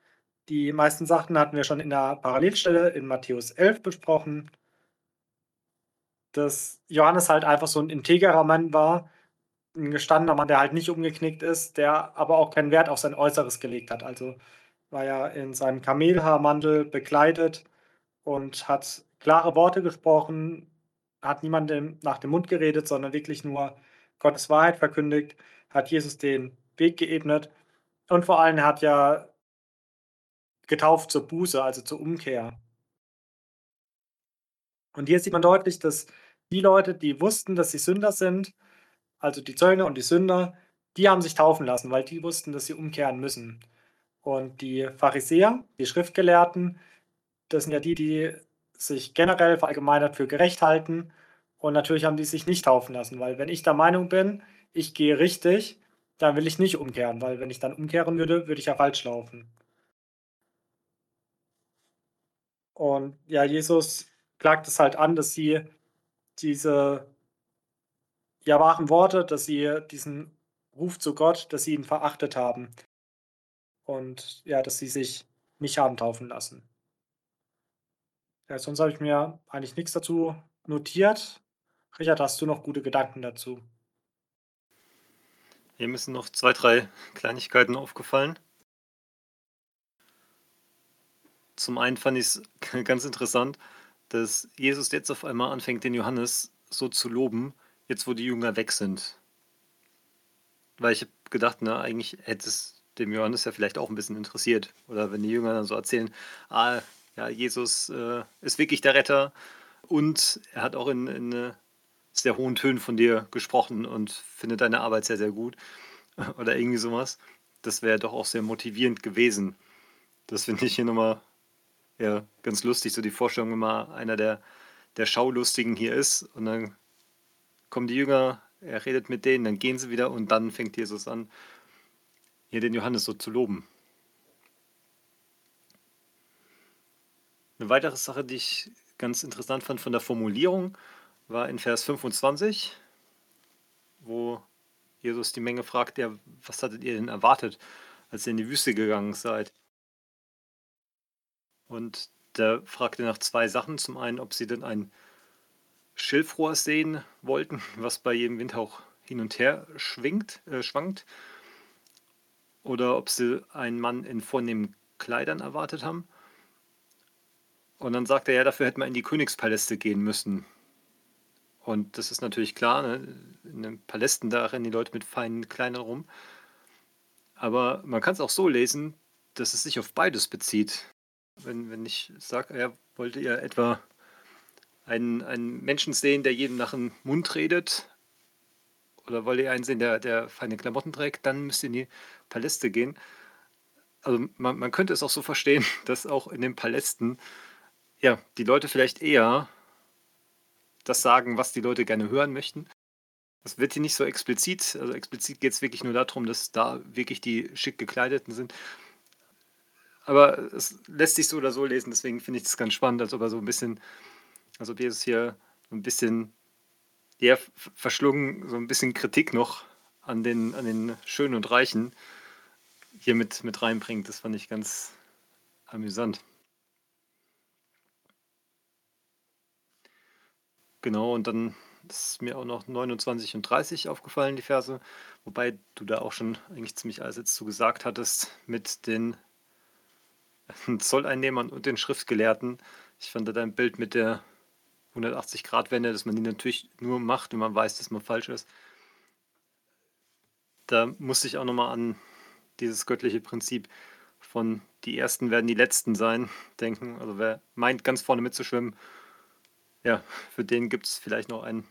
Die meisten Sachen hatten wir schon in der Parallelstelle in Matthäus 11 besprochen. Dass Johannes halt einfach so ein integrer Mann war, ein gestandener Mann, der halt nicht umgeknickt ist, der aber auch keinen Wert auf sein Äußeres gelegt hat. Also war ja in seinem Kamelhaarmantel bekleidet und hat klare Worte gesprochen, hat niemandem nach dem Mund geredet, sondern wirklich nur Gottes Wahrheit verkündigt hat Jesus den Weg geebnet und vor allem hat ja getauft zur Buße, also zur Umkehr. Und hier sieht man deutlich, dass die Leute, die wussten, dass sie Sünder sind, also die Zöllner und die Sünder, die haben sich taufen lassen, weil die wussten, dass sie umkehren müssen. Und die Pharisäer, die Schriftgelehrten, das sind ja die, die sich generell verallgemeinert für gerecht halten. Und natürlich haben die sich nicht taufen lassen, weil wenn ich der Meinung bin, ich gehe richtig, dann will ich nicht umkehren, weil wenn ich dann umkehren würde, würde ich ja falsch laufen. Und ja, Jesus klagt es halt an, dass sie diese ja, wahren Worte, dass sie diesen Ruf zu Gott, dass sie ihn verachtet haben. Und ja, dass sie sich nicht haben taufen lassen. Ja, sonst habe ich mir eigentlich nichts dazu notiert. Richard, hast du noch gute Gedanken dazu?
Hier müssen noch zwei, drei Kleinigkeiten aufgefallen. Zum einen fand ich es ganz interessant, dass Jesus jetzt auf einmal anfängt, den Johannes so zu loben, jetzt wo die Jünger weg sind. Weil ich habe gedacht, na, eigentlich hätte es dem Johannes ja vielleicht auch ein bisschen interessiert. Oder wenn die Jünger dann so erzählen, ah, ja, Jesus äh, ist wirklich der Retter und er hat auch in, in sehr hohen Tönen von dir gesprochen und finde deine Arbeit sehr, sehr gut. Oder irgendwie sowas. Das wäre doch auch sehr motivierend gewesen. Das finde ich hier nochmal ja, ganz lustig, so die Vorstellung, wenn mal einer der, der Schaulustigen hier ist und dann kommen die Jünger, er redet mit denen, dann gehen sie wieder und dann fängt Jesus an, hier den Johannes so zu loben. Eine weitere Sache, die ich ganz interessant fand von der Formulierung, war in Vers 25, wo Jesus die Menge fragt, ja, was hattet ihr denn erwartet, als ihr in die Wüste gegangen seid? Und da fragt er nach zwei Sachen. Zum einen, ob sie denn ein Schilfrohr sehen wollten, was bei jedem Windhauch hin und her schwingt, äh, schwankt. Oder ob sie einen Mann in vornehmen Kleidern erwartet haben. Und dann sagt er, ja, dafür hätte man in die Königspaläste gehen müssen. Und das ist natürlich klar, ne? in den Palästen, da rennen die Leute mit feinen Kleidern rum. Aber man kann es auch so lesen, dass es sich auf beides bezieht. Wenn, wenn ich sage, wollte ja etwa einen, einen Menschen sehen, der jedem nach dem Mund redet, oder wollt ihr einen sehen, der, der feine Klamotten trägt, dann müsst ihr in die Paläste gehen. Also man, man könnte es auch so verstehen, dass auch in den Palästen ja, die Leute vielleicht eher das sagen, was die Leute gerne hören möchten. Das wird hier nicht so explizit. Also explizit geht es wirklich nur darum, dass da wirklich die schick gekleideten sind. Aber es lässt sich so oder so lesen, deswegen finde ich das ganz spannend, als ob er so ein bisschen, als ob Jesus hier so ein bisschen ja, verschlungen, so ein bisschen Kritik noch an den, an den Schönen und Reichen hier mit, mit reinbringt. Das fand ich ganz amüsant. Genau, und dann ist mir auch noch 29 und 30 aufgefallen, die Verse, wobei du da auch schon eigentlich ziemlich alles jetzt zu gesagt hattest mit den Zolleinnehmern und den Schriftgelehrten. Ich fand da dein Bild mit der 180-Grad-Wende, dass man die natürlich nur macht, wenn man weiß, dass man falsch ist. Da musste ich auch nochmal an dieses göttliche Prinzip von die Ersten werden die Letzten sein denken. Also wer meint, ganz vorne mitzuschwimmen, ja, für den gibt es vielleicht noch ein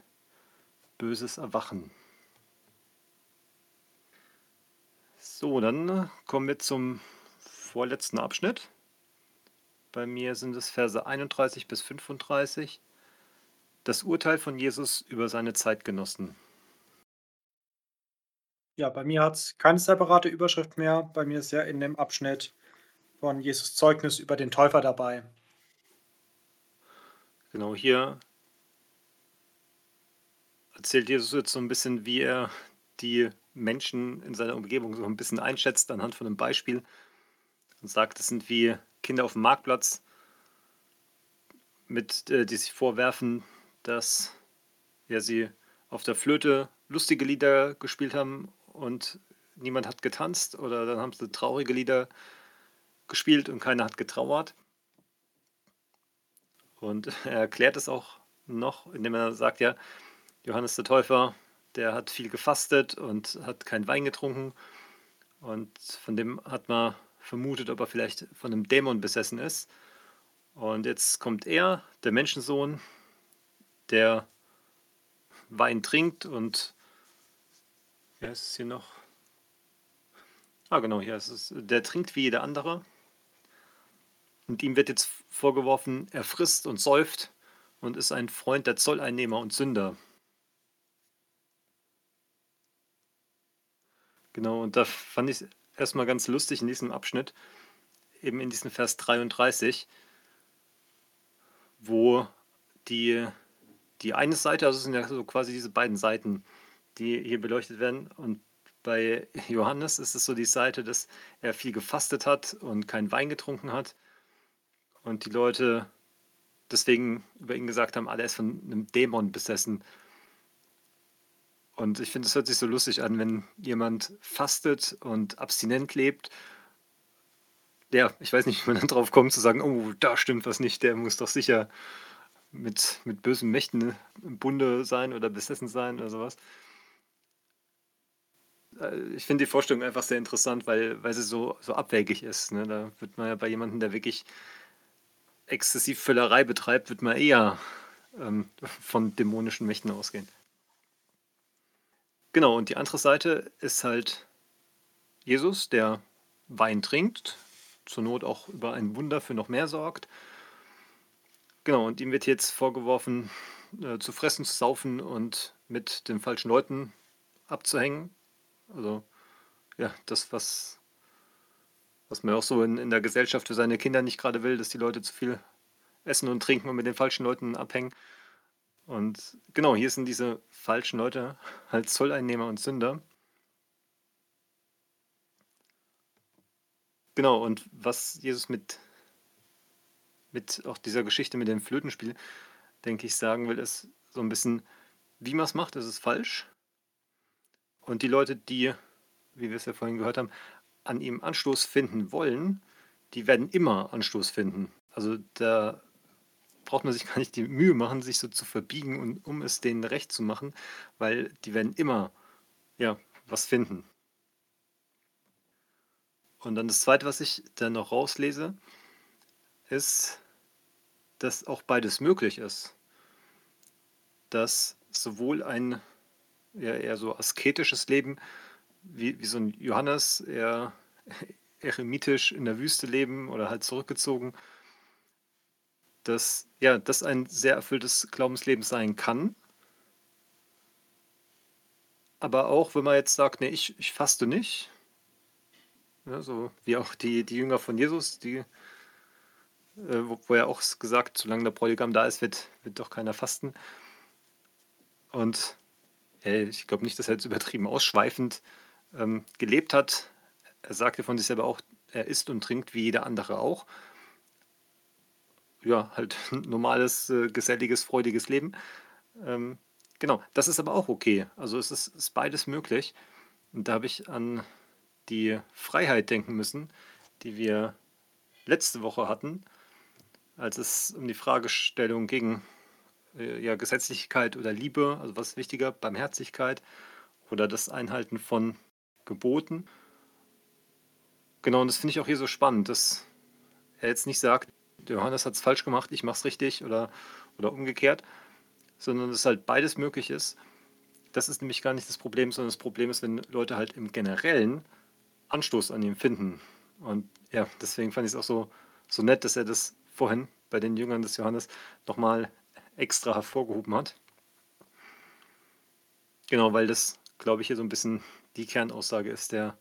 böses Erwachen. So, dann kommen wir zum vorletzten Abschnitt. Bei mir sind es Verse 31 bis 35. Das Urteil von Jesus über seine Zeitgenossen.
Ja, bei mir hat es keine separate Überschrift mehr. Bei mir ist ja in dem Abschnitt von Jesus Zeugnis über den Täufer dabei.
Genau hier erzählt Jesus jetzt so ein bisschen, wie er die Menschen in seiner Umgebung so ein bisschen einschätzt anhand von einem Beispiel und sagt, das sind wie Kinder auf dem Marktplatz, mit, äh, die sich vorwerfen, dass ja, sie auf der Flöte lustige Lieder gespielt haben und niemand hat getanzt oder dann haben sie traurige Lieder gespielt und keiner hat getrauert. Und er erklärt es auch noch, indem er sagt, ja, Johannes der Täufer, der hat viel gefastet und hat keinen Wein getrunken. Und von dem hat man vermutet, ob er vielleicht von einem Dämon besessen ist. Und jetzt kommt er, der Menschensohn, der Wein trinkt und ja, ist es hier noch? Ah, genau, hier ist es. Der trinkt wie jeder andere. Und ihm wird jetzt vorgeworfen, er frisst und säuft und ist ein Freund der Zolleinnehmer und Sünder. Genau, und da fand ich es erstmal ganz lustig in diesem Abschnitt, eben in diesem Vers 33, wo die die eine Seite, also es sind ja so quasi diese beiden Seiten, die hier beleuchtet werden. Und bei Johannes ist es so die Seite, dass er viel gefastet hat und keinen Wein getrunken hat. Und die Leute deswegen über ihn gesagt haben, ah, er ist von einem Dämon besessen. Und ich finde, es hört sich so lustig an, wenn jemand fastet und abstinent lebt. Ja, ich weiß nicht, wie man dann drauf kommt zu sagen, oh, da stimmt was nicht, der muss doch sicher mit, mit bösen Mächten im Bunde sein oder besessen sein oder sowas. Äh, ich finde die Vorstellung einfach sehr interessant, weil, weil sie so, so abwägig ist. Ne? Da wird man ja bei jemandem, der wirklich exzessiv Völlerei betreibt, wird man eher ähm, von dämonischen Mächten ausgehen. Genau, und die andere Seite ist halt Jesus, der Wein trinkt, zur Not auch über ein Wunder für noch mehr sorgt Genau, und ihm wird jetzt vorgeworfen, äh, zu fressen, zu saufen und mit den falschen Leuten abzuhängen. Also, ja, das, was, was man auch so in, in der Gesellschaft für seine Kinder nicht gerade will, dass die Leute zu viel essen und trinken und mit den falschen Leuten abhängen. Und genau, hier sind diese falschen Leute halt Zolleinnehmer und Sünder. Genau, und was Jesus mit mit auch dieser Geschichte mit dem Flötenspiel, denke ich, sagen will, ist so ein bisschen, wie man es macht, ist es falsch. Und die Leute, die, wie wir es ja vorhin gehört haben, an ihm Anstoß finden wollen, die werden immer Anstoß finden. Also da braucht man sich gar nicht die Mühe machen, sich so zu verbiegen, und, um es denen recht zu machen, weil die werden immer ja, was finden. Und dann das Zweite, was ich dann noch rauslese, ist, dass auch beides möglich ist. Dass sowohl ein ja, eher so asketisches Leben, wie, wie so ein Johannes, eher eremitisch in der Wüste leben oder halt zurückgezogen, dass ja, das ein sehr erfülltes Glaubensleben sein kann. Aber auch, wenn man jetzt sagt, nee, ich, ich faste nicht, ja, so wie auch die, die Jünger von Jesus, die, äh, wo, wo er auch gesagt, solange der Bräutigam da ist, wird, wird doch keiner fasten. Und äh, ich glaube nicht, dass er jetzt übertrieben ausschweifend ähm, gelebt hat. Er sagte von sich selber auch, er isst und trinkt wie jeder andere auch. Ja, halt normales, äh, geselliges, freudiges Leben. Ähm, genau, das ist aber auch okay. Also es ist, ist beides möglich. Und da habe ich an die Freiheit denken müssen, die wir letzte Woche hatten, als es um die Fragestellung ging, äh, ja, Gesetzlichkeit oder Liebe, also was ist wichtiger, Barmherzigkeit oder das Einhalten von Geboten. Genau, und das finde ich auch hier so spannend, dass er jetzt nicht sagt, Johannes hat es falsch gemacht, ich mache es richtig oder, oder umgekehrt, sondern dass halt beides möglich ist. Das ist nämlich gar nicht das Problem, sondern das Problem ist, wenn Leute halt im Generellen Anstoß an ihm finden. Und ja, deswegen fand ich es auch so, so nett, dass er das vorhin bei den Jüngern des Johannes nochmal extra hervorgehoben hat. Genau, weil das, glaube ich, hier so ein bisschen die Kernaussage ist, der,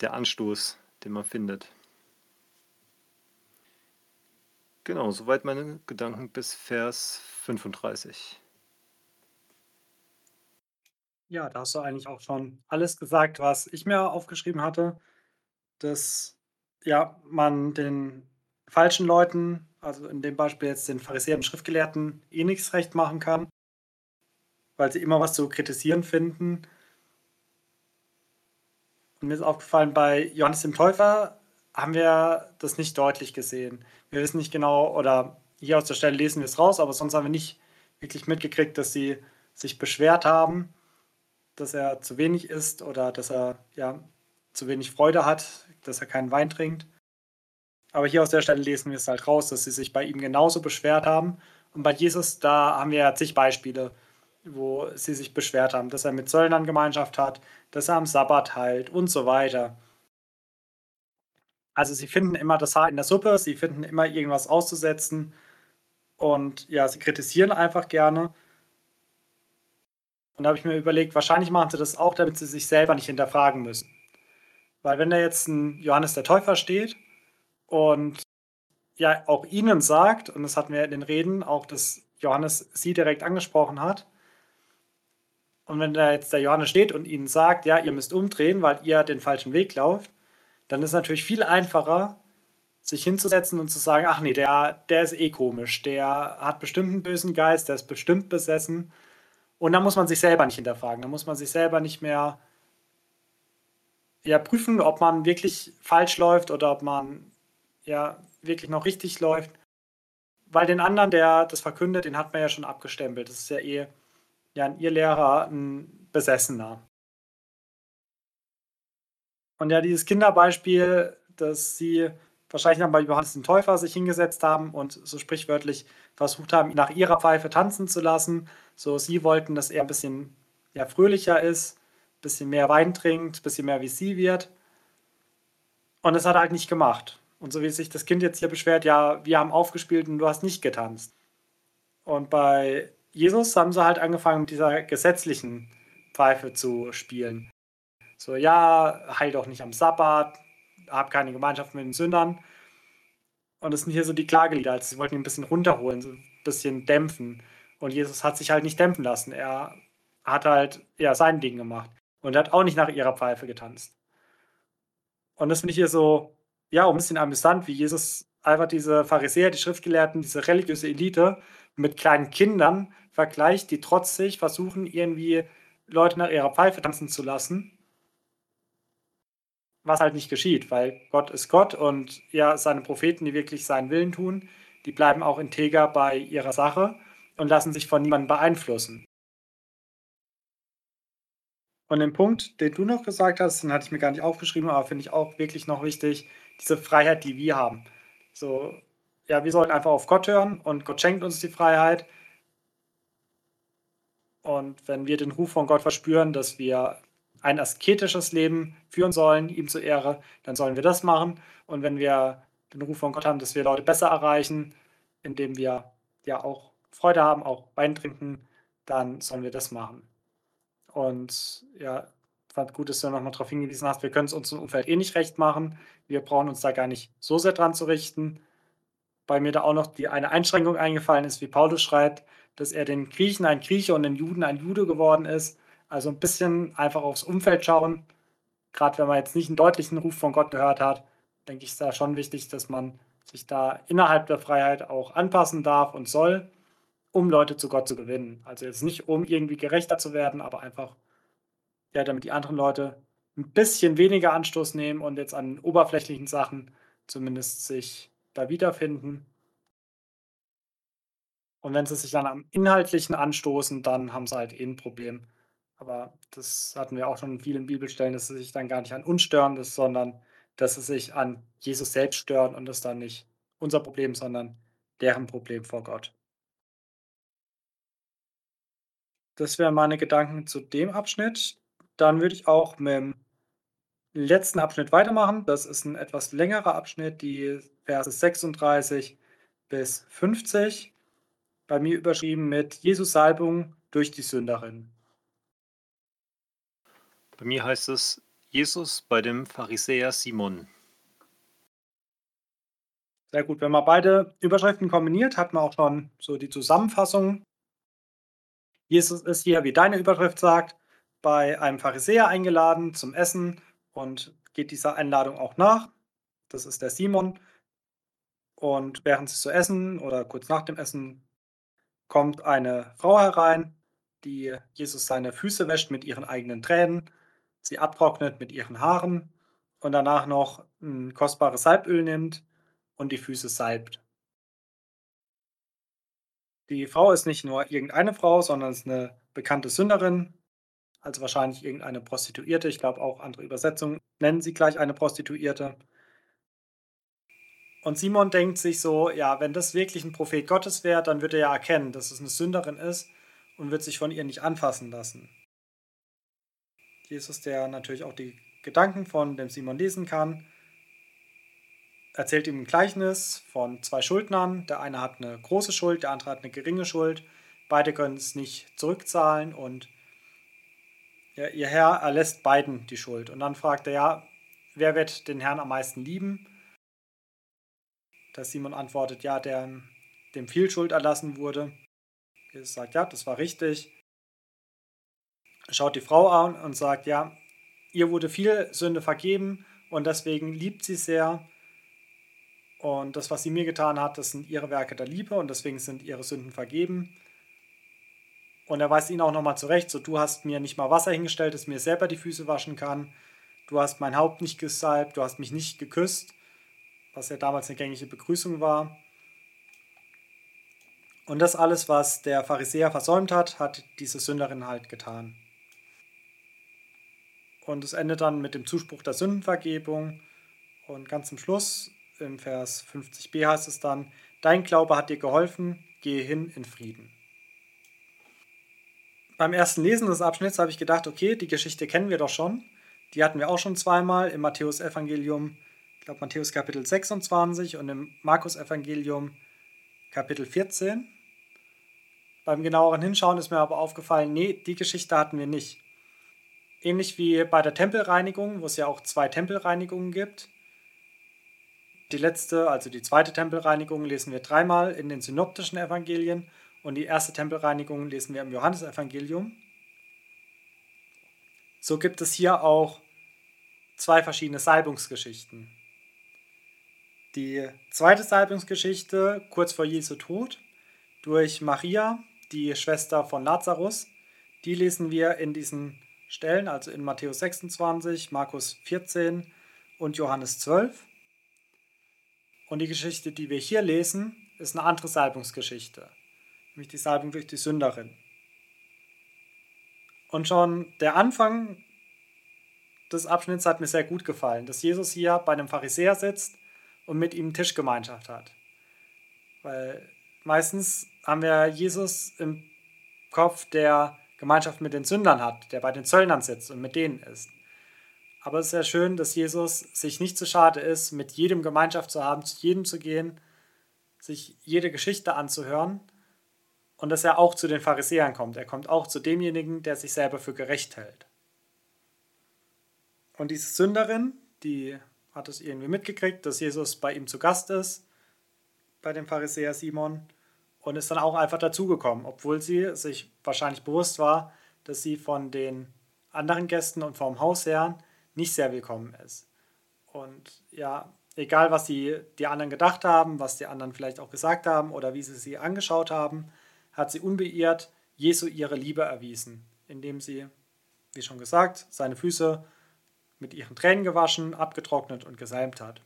der Anstoß, den man findet. Genau, soweit meine Gedanken bis Vers 35.
Ja, da hast du eigentlich auch schon alles gesagt, was ich mir aufgeschrieben hatte, dass ja, man den falschen Leuten, also in dem Beispiel jetzt den Pharisäern und Schriftgelehrten, eh nichts recht machen kann, weil sie immer was zu kritisieren finden. Und mir ist aufgefallen, bei Johannes dem Täufer haben wir das nicht deutlich gesehen. Wir wissen nicht genau, oder hier aus der Stelle lesen wir es raus, aber sonst haben wir nicht wirklich mitgekriegt, dass sie sich beschwert haben dass er zu wenig isst oder dass er ja zu wenig Freude hat, dass er keinen Wein trinkt. Aber hier aus der Stelle lesen wir es halt raus, dass sie sich bei ihm genauso beschwert haben. Und bei Jesus, da haben wir ja zig Beispiele, wo sie sich beschwert haben, dass er mit Zöllnern Gemeinschaft hat, dass er am Sabbat heilt und so weiter. Also sie finden immer das Haar in der Suppe, sie finden immer irgendwas auszusetzen und ja, sie kritisieren einfach gerne und da habe ich mir überlegt, wahrscheinlich machen sie das auch, damit sie sich selber nicht hinterfragen müssen. Weil wenn da jetzt ein Johannes der Täufer steht und ja auch ihnen sagt, und das hatten wir in den Reden, auch dass Johannes sie direkt angesprochen hat, und wenn da jetzt der Johannes steht und ihnen sagt, ja, ihr müsst umdrehen, weil ihr den falschen Weg lauft, dann ist es natürlich viel einfacher, sich hinzusetzen und zu sagen, ach nee, der, der ist eh komisch, der hat bestimmt einen bösen Geist, der ist bestimmt besessen und dann muss man sich selber nicht hinterfragen. Dann muss man sich selber nicht mehr ja, prüfen, ob man wirklich falsch läuft oder ob man ja wirklich noch richtig läuft. Weil den anderen, der das verkündet, den hat man ja schon abgestempelt. Das ist ja eh ja, ein Irrlehrer, ein Besessener. Und ja, dieses Kinderbeispiel, dass sie wahrscheinlich dann bei Johannes den Täufer sich hingesetzt haben und so sprichwörtlich versucht haben, nach ihrer Pfeife tanzen zu lassen. So, sie wollten, dass er ein bisschen ja, fröhlicher ist, ein bisschen mehr Wein trinkt, ein bisschen mehr wie sie wird. Und das hat er halt nicht gemacht. Und so wie sich das Kind jetzt hier beschwert, ja, wir haben aufgespielt und du hast nicht getanzt. Und bei Jesus haben sie halt angefangen, mit dieser gesetzlichen Pfeife zu spielen. So, ja, heil doch nicht am Sabbat, hab keine Gemeinschaft mit den Sündern. Und das sind hier so die Klagelieder. Also sie wollten ihn ein bisschen runterholen, so ein bisschen dämpfen. Und Jesus hat sich halt nicht dämpfen lassen. Er hat halt ja sein Ding gemacht. Und er hat auch nicht nach ihrer Pfeife getanzt. Und das finde ich hier so, ja, ein bisschen amüsant, wie Jesus einfach diese Pharisäer, die Schriftgelehrten, diese religiöse Elite mit kleinen Kindern vergleicht, die trotzig versuchen, irgendwie Leute nach ihrer Pfeife tanzen zu lassen was halt nicht geschieht, weil Gott ist Gott und ja, seine Propheten, die wirklich seinen Willen tun, die bleiben auch integer bei ihrer Sache und lassen sich von niemandem beeinflussen. Und den Punkt, den du noch gesagt hast, den hatte ich mir gar nicht aufgeschrieben, aber finde ich auch wirklich noch wichtig, diese Freiheit, die wir haben. So, ja, wir sollten einfach auf Gott hören und Gott schenkt uns die Freiheit. Und wenn wir den Ruf von Gott verspüren, dass wir ein asketisches Leben führen sollen, ihm zur Ehre, dann sollen wir das machen. Und wenn wir den Ruf von Gott haben, dass wir Leute besser erreichen, indem wir ja auch Freude haben, auch Wein trinken, dann sollen wir das machen. Und ja, fand gut, dass du nochmal darauf hingewiesen hast, wir können es uns im Umfeld eh nicht recht machen. Wir brauchen uns da gar nicht so sehr dran zu richten. Bei mir da auch noch die eine Einschränkung eingefallen ist, wie Paulus schreibt, dass er den Griechen ein Grieche und den Juden ein Jude geworden ist. Also ein bisschen einfach aufs Umfeld schauen. Gerade wenn man jetzt nicht einen deutlichen Ruf von Gott gehört hat, denke ich, ist da schon wichtig, dass man sich da innerhalb der Freiheit auch anpassen darf und soll, um Leute zu Gott zu gewinnen. Also jetzt nicht, um irgendwie gerechter zu werden, aber einfach, ja, damit die anderen Leute ein bisschen weniger Anstoß nehmen und jetzt an oberflächlichen Sachen zumindest sich da wiederfinden. Und wenn sie sich dann am Inhaltlichen anstoßen, dann haben sie halt eh ein Problem. Aber das hatten wir auch schon in vielen Bibelstellen, dass sie sich dann gar nicht an uns stören, sondern dass sie sich an Jesus selbst stören und das dann nicht unser Problem, sondern deren Problem vor Gott. Das wären meine Gedanken zu dem Abschnitt. Dann würde ich auch mit dem letzten Abschnitt weitermachen. Das ist ein etwas längerer Abschnitt, die Verse 36 bis 50. Bei mir überschrieben mit Jesus Salbung durch die Sünderin.
Bei mir heißt es Jesus bei dem Pharisäer Simon.
Sehr gut. Wenn man beide Überschriften kombiniert, hat man auch schon so die Zusammenfassung. Jesus ist hier, wie deine Überschrift sagt, bei einem Pharisäer eingeladen zum Essen und geht dieser Einladung auch nach. Das ist der Simon. Und während sie so essen oder kurz nach dem Essen kommt eine Frau herein, die Jesus seine Füße wäscht mit ihren eigenen Tränen sie abtrocknet mit ihren Haaren und danach noch ein kostbares Salböl nimmt und die Füße salbt. Die Frau ist nicht nur irgendeine Frau, sondern ist eine bekannte Sünderin, also wahrscheinlich irgendeine Prostituierte. Ich glaube, auch andere Übersetzungen nennen sie gleich eine Prostituierte. Und Simon denkt sich so, ja, wenn das wirklich ein Prophet Gottes wäre, dann würde er ja erkennen, dass es eine Sünderin ist und wird sich von ihr nicht anfassen lassen. Jesus, der natürlich auch die Gedanken von dem Simon lesen kann, erzählt ihm ein Gleichnis von zwei Schuldnern. Der eine hat eine große Schuld, der andere hat eine geringe Schuld. Beide können es nicht zurückzahlen und ihr Herr erlässt beiden die Schuld. Und dann fragt er, ja, wer wird den Herrn am meisten lieben? Der Simon antwortet, ja, der dem viel Schuld erlassen wurde. Jesus sagt, ja, das war richtig schaut die Frau an und sagt, ja, ihr wurde viel Sünde vergeben und deswegen liebt sie sehr. Und das, was sie mir getan hat, das sind ihre Werke der Liebe und deswegen sind ihre Sünden vergeben. Und er weist ihn auch nochmal zurecht, so du hast mir nicht mal Wasser hingestellt, dass mir selber die Füße waschen kann. Du hast mein Haupt nicht gesalbt, du hast mich nicht geküsst, was ja damals eine gängige Begrüßung war. Und das alles, was der Pharisäer versäumt hat, hat diese Sünderin halt getan. Und es endet dann mit dem Zuspruch der Sündenvergebung. Und ganz zum Schluss, im Vers 50b heißt es dann, Dein Glaube hat dir geholfen, gehe hin in Frieden. Beim ersten Lesen des Abschnitts habe ich gedacht, okay, die Geschichte kennen wir doch schon. Die hatten wir auch schon zweimal im Matthäus-Evangelium, ich glaube Matthäus Kapitel 26 und im Markus-Evangelium Kapitel 14. Beim genaueren Hinschauen ist mir aber aufgefallen, nee, die Geschichte hatten wir nicht. Ähnlich wie bei der Tempelreinigung, wo es ja auch zwei Tempelreinigungen gibt. Die letzte, also die zweite Tempelreinigung, lesen wir dreimal in den synoptischen Evangelien und die erste Tempelreinigung lesen wir im Johannesevangelium. So gibt es hier auch zwei verschiedene Salbungsgeschichten. Die zweite Salbungsgeschichte, kurz vor Jesu Tod, durch Maria, die Schwester von Lazarus, die lesen wir in diesen Stellen, also in Matthäus 26, Markus 14 und Johannes 12. Und die Geschichte, die wir hier lesen, ist eine andere Salbungsgeschichte, nämlich die Salbung durch die Sünderin. Und schon der Anfang des Abschnitts hat mir sehr gut gefallen, dass Jesus hier bei einem Pharisäer sitzt und mit ihm Tischgemeinschaft hat. Weil meistens haben wir Jesus im Kopf, der Gemeinschaft mit den Sündern hat, der bei den Zöllnern sitzt und mit denen ist. Aber es ist sehr schön, dass Jesus sich nicht zu schade ist, mit jedem Gemeinschaft zu haben, zu jedem zu gehen, sich jede Geschichte anzuhören und dass er auch zu den Pharisäern kommt. Er kommt auch zu demjenigen, der sich selber für gerecht hält. Und diese Sünderin, die hat es irgendwie mitgekriegt, dass Jesus bei ihm zu Gast ist, bei dem Pharisäer Simon, und ist dann auch einfach dazugekommen, obwohl sie sich wahrscheinlich bewusst war, dass sie von den anderen Gästen und vom Hausherrn nicht sehr willkommen ist. Und ja, egal was die, die anderen gedacht haben, was die anderen vielleicht auch gesagt haben oder wie sie sie angeschaut haben, hat sie unbeirrt Jesu ihre Liebe erwiesen, indem sie, wie schon gesagt, seine Füße mit ihren Tränen gewaschen, abgetrocknet und gesalbt hat.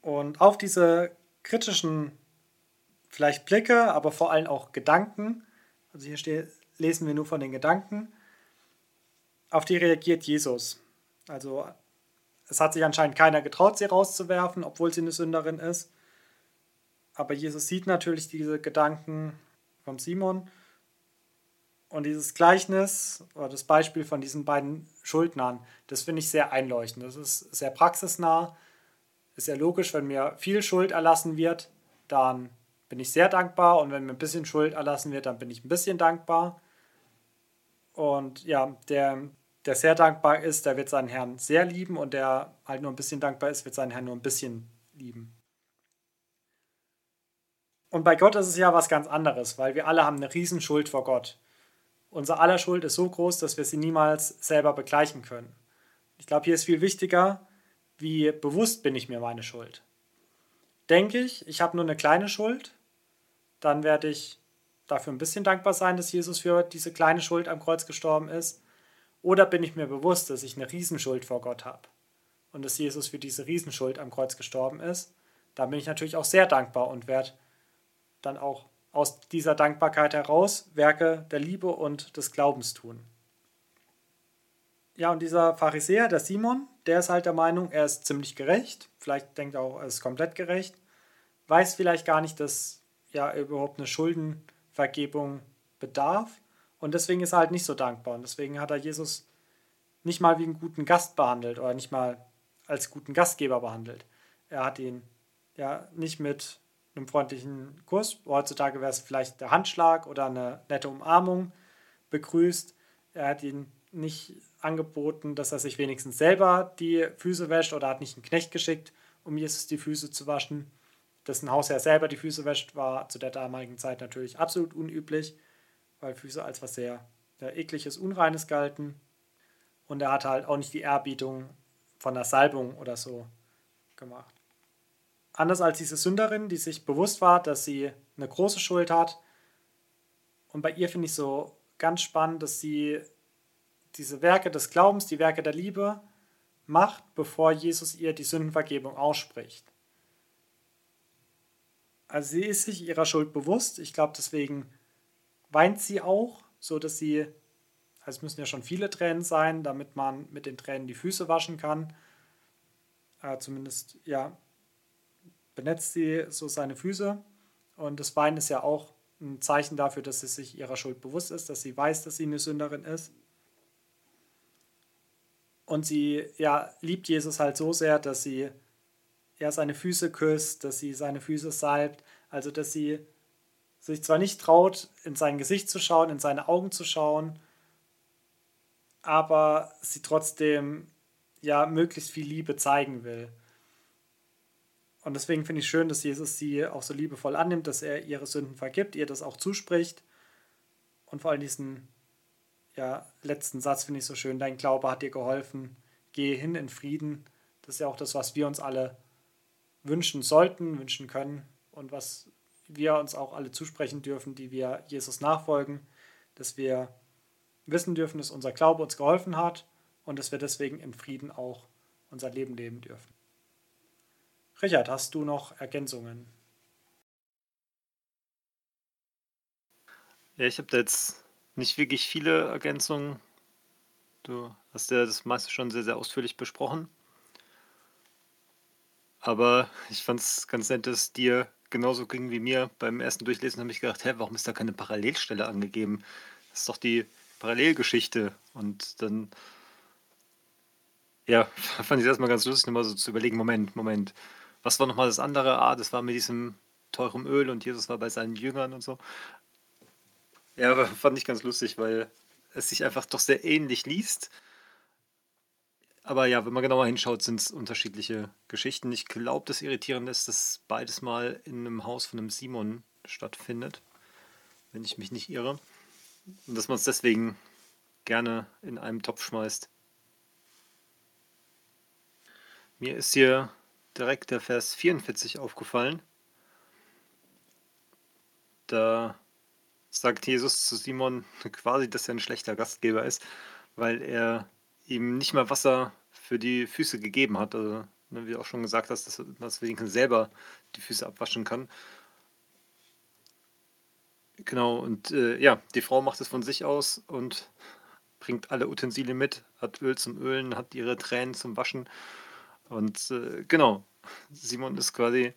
Und auf diese kritischen, vielleicht Blicke, aber vor allem auch Gedanken, also hier steht, lesen wir nur von den Gedanken, auf die reagiert Jesus. Also es hat sich anscheinend keiner getraut, sie rauszuwerfen, obwohl sie eine Sünderin ist. Aber Jesus sieht natürlich diese Gedanken von Simon und dieses Gleichnis oder das Beispiel von diesen beiden Schuldnern, das finde ich sehr einleuchtend. Das ist sehr praxisnah. Ist ja logisch, wenn mir viel Schuld erlassen wird, dann bin ich sehr dankbar. Und wenn mir ein bisschen Schuld erlassen wird, dann bin ich ein bisschen dankbar. Und ja, der, der sehr dankbar ist, der wird seinen Herrn sehr lieben. Und der halt nur ein bisschen dankbar ist, wird seinen Herrn nur ein bisschen lieben. Und bei Gott ist es ja was ganz anderes, weil wir alle haben eine Riesenschuld vor Gott. Unser aller Schuld ist so groß, dass wir sie niemals selber begleichen können. Ich glaube, hier ist viel wichtiger, wie bewusst bin ich mir meine Schuld. Denke ich, ich habe nur eine kleine Schuld, dann werde ich dafür ein bisschen dankbar sein, dass Jesus für diese kleine Schuld am Kreuz gestorben ist. Oder bin ich mir bewusst, dass ich eine Riesenschuld vor Gott habe und dass Jesus für diese Riesenschuld am Kreuz gestorben ist, dann bin ich natürlich auch sehr dankbar und werde dann auch aus dieser Dankbarkeit heraus Werke der Liebe und des Glaubens tun. Ja, und dieser Pharisäer, der Simon, der ist halt der Meinung, er ist ziemlich gerecht, vielleicht denkt er auch, er ist komplett gerecht, weiß vielleicht gar nicht, dass ja überhaupt eine Schuldenvergebung bedarf und deswegen ist er halt nicht so dankbar und deswegen hat er Jesus nicht mal wie einen guten Gast behandelt oder nicht mal als guten Gastgeber behandelt. Er hat ihn ja nicht mit einem freundlichen Kuss. Heutzutage wäre es vielleicht der Handschlag oder eine nette Umarmung begrüßt. Er hat ihn nicht angeboten, dass er sich wenigstens selber die Füße wäscht oder hat nicht einen Knecht geschickt, um Jesus die Füße zu waschen. Dass ein Hausherr selber die Füße wäscht, war zu der damaligen Zeit natürlich absolut unüblich, weil Füße als was sehr, sehr ekliges, unreines galten. Und er hatte halt auch nicht die Ehrbietung von der Salbung oder so gemacht. Anders als diese Sünderin, die sich bewusst war, dass sie eine große Schuld hat. Und bei ihr finde ich so ganz spannend, dass sie diese Werke des Glaubens, die Werke der Liebe macht, bevor Jesus ihr die Sündenvergebung ausspricht. Also sie ist sich ihrer Schuld bewusst. Ich glaube, deswegen weint sie auch, so dass sie, also es müssen ja schon viele Tränen sein, damit man mit den Tränen die Füße waschen kann. Äh, zumindest, ja, benetzt sie so seine Füße. Und das Weinen ist ja auch ein Zeichen dafür, dass sie sich ihrer Schuld bewusst ist, dass sie weiß, dass sie eine Sünderin ist. Und sie ja, liebt Jesus halt so sehr, dass sie ja, seine Füße küsst, dass sie seine Füße salbt, also dass sie sich zwar nicht traut, in sein Gesicht zu schauen, in seine Augen zu schauen, aber sie trotzdem ja möglichst viel Liebe zeigen will. Und deswegen finde ich schön, dass Jesus sie auch so liebevoll annimmt, dass er ihre Sünden vergibt, ihr das auch zuspricht. Und vor allem diesen ja, letzten Satz finde ich so schön, dein Glaube hat dir geholfen, gehe hin in Frieden. Das ist ja auch das, was wir uns alle wünschen sollten, wünschen können und was wir uns auch alle zusprechen dürfen, die wir Jesus nachfolgen, dass wir wissen dürfen, dass unser Glaube uns geholfen hat und dass wir deswegen in Frieden auch unser Leben leben dürfen. Richard, hast du noch Ergänzungen?
Ja, ich habe da jetzt nicht wirklich viele Ergänzungen. Du hast ja das meiste schon sehr, sehr ausführlich besprochen. Aber ich fand es ganz nett, dass dir genauso ging wie mir. Beim ersten Durchlesen habe ich gedacht, hä, warum ist da keine Parallelstelle angegeben? Das ist doch die Parallelgeschichte. Und dann, ja, fand ich das erstmal ganz lustig, nochmal so zu überlegen, Moment, Moment, was war nochmal das andere? Ah, das war mit diesem teuren Öl und Jesus war bei seinen Jüngern und so. Ja, fand ich ganz lustig, weil es sich einfach doch sehr ähnlich liest. Aber ja, wenn man genauer hinschaut, sind es unterschiedliche Geschichten. Ich glaube, das Irritierende ist, dass beides mal in einem Haus von einem Simon stattfindet, wenn ich mich nicht irre. Und dass man es deswegen gerne in einem Topf schmeißt. Mir ist hier direkt der Vers 44 aufgefallen. Da sagt Jesus zu Simon quasi, dass er ein schlechter Gastgeber ist, weil er ihm nicht mal Wasser für die Füße gegeben hat. Also, ne, wie du auch schon gesagt hast, dass, dass wenigstens selber die Füße abwaschen kann. Genau, und äh, ja, die Frau macht es von sich aus und bringt alle Utensilien mit, hat Öl zum Ölen, hat ihre Tränen zum Waschen. Und äh, genau, Simon ist quasi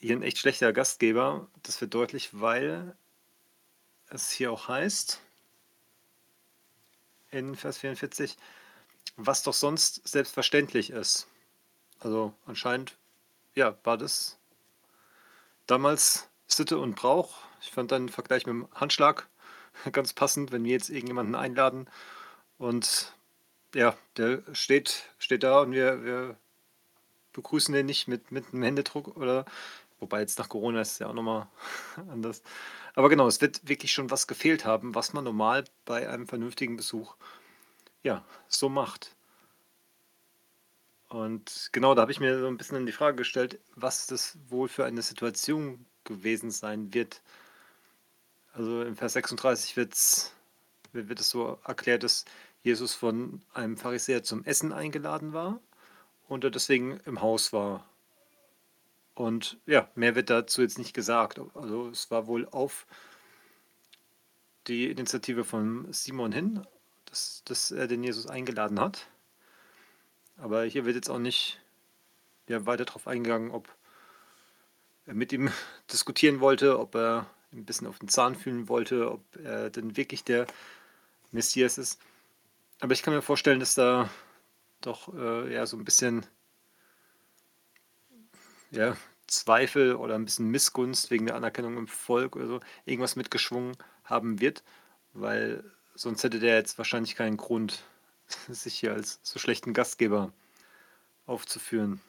hier ein echt schlechter Gastgeber. Das wird deutlich, weil es hier auch heißt, in Vers 44, was doch sonst selbstverständlich ist. Also anscheinend, ja, war das damals Sitte und Brauch. Ich fand dann Vergleich mit dem Handschlag ganz passend, wenn wir jetzt irgendjemanden einladen und ja, der steht, steht da und wir, wir begrüßen den nicht mit, mit einem Händedruck oder wobei jetzt nach Corona ist es ja auch nochmal anders. Aber genau, es wird wirklich schon was gefehlt haben, was man normal bei einem vernünftigen Besuch ja, so macht. Und genau, da habe ich mir so ein bisschen die Frage gestellt, was das wohl für eine Situation gewesen sein wird. Also im Vers 36 wird's, wird es so erklärt, dass Jesus von einem Pharisäer zum Essen eingeladen war und er deswegen im Haus war. Und ja, mehr wird dazu jetzt nicht gesagt. Also es war wohl auf die Initiative von Simon hin, dass, dass er den Jesus eingeladen hat. Aber hier wird jetzt auch nicht ja, weiter darauf eingegangen, ob er mit ihm diskutieren wollte, ob er ein bisschen auf den Zahn fühlen wollte, ob er denn wirklich der Messias ist. Aber ich kann mir vorstellen, dass da doch äh, ja so ein bisschen ja, Zweifel oder ein bisschen Missgunst wegen der Anerkennung im Volk oder so irgendwas mitgeschwungen haben wird, weil sonst hätte der jetzt wahrscheinlich keinen Grund, sich hier als so schlechten Gastgeber aufzuführen.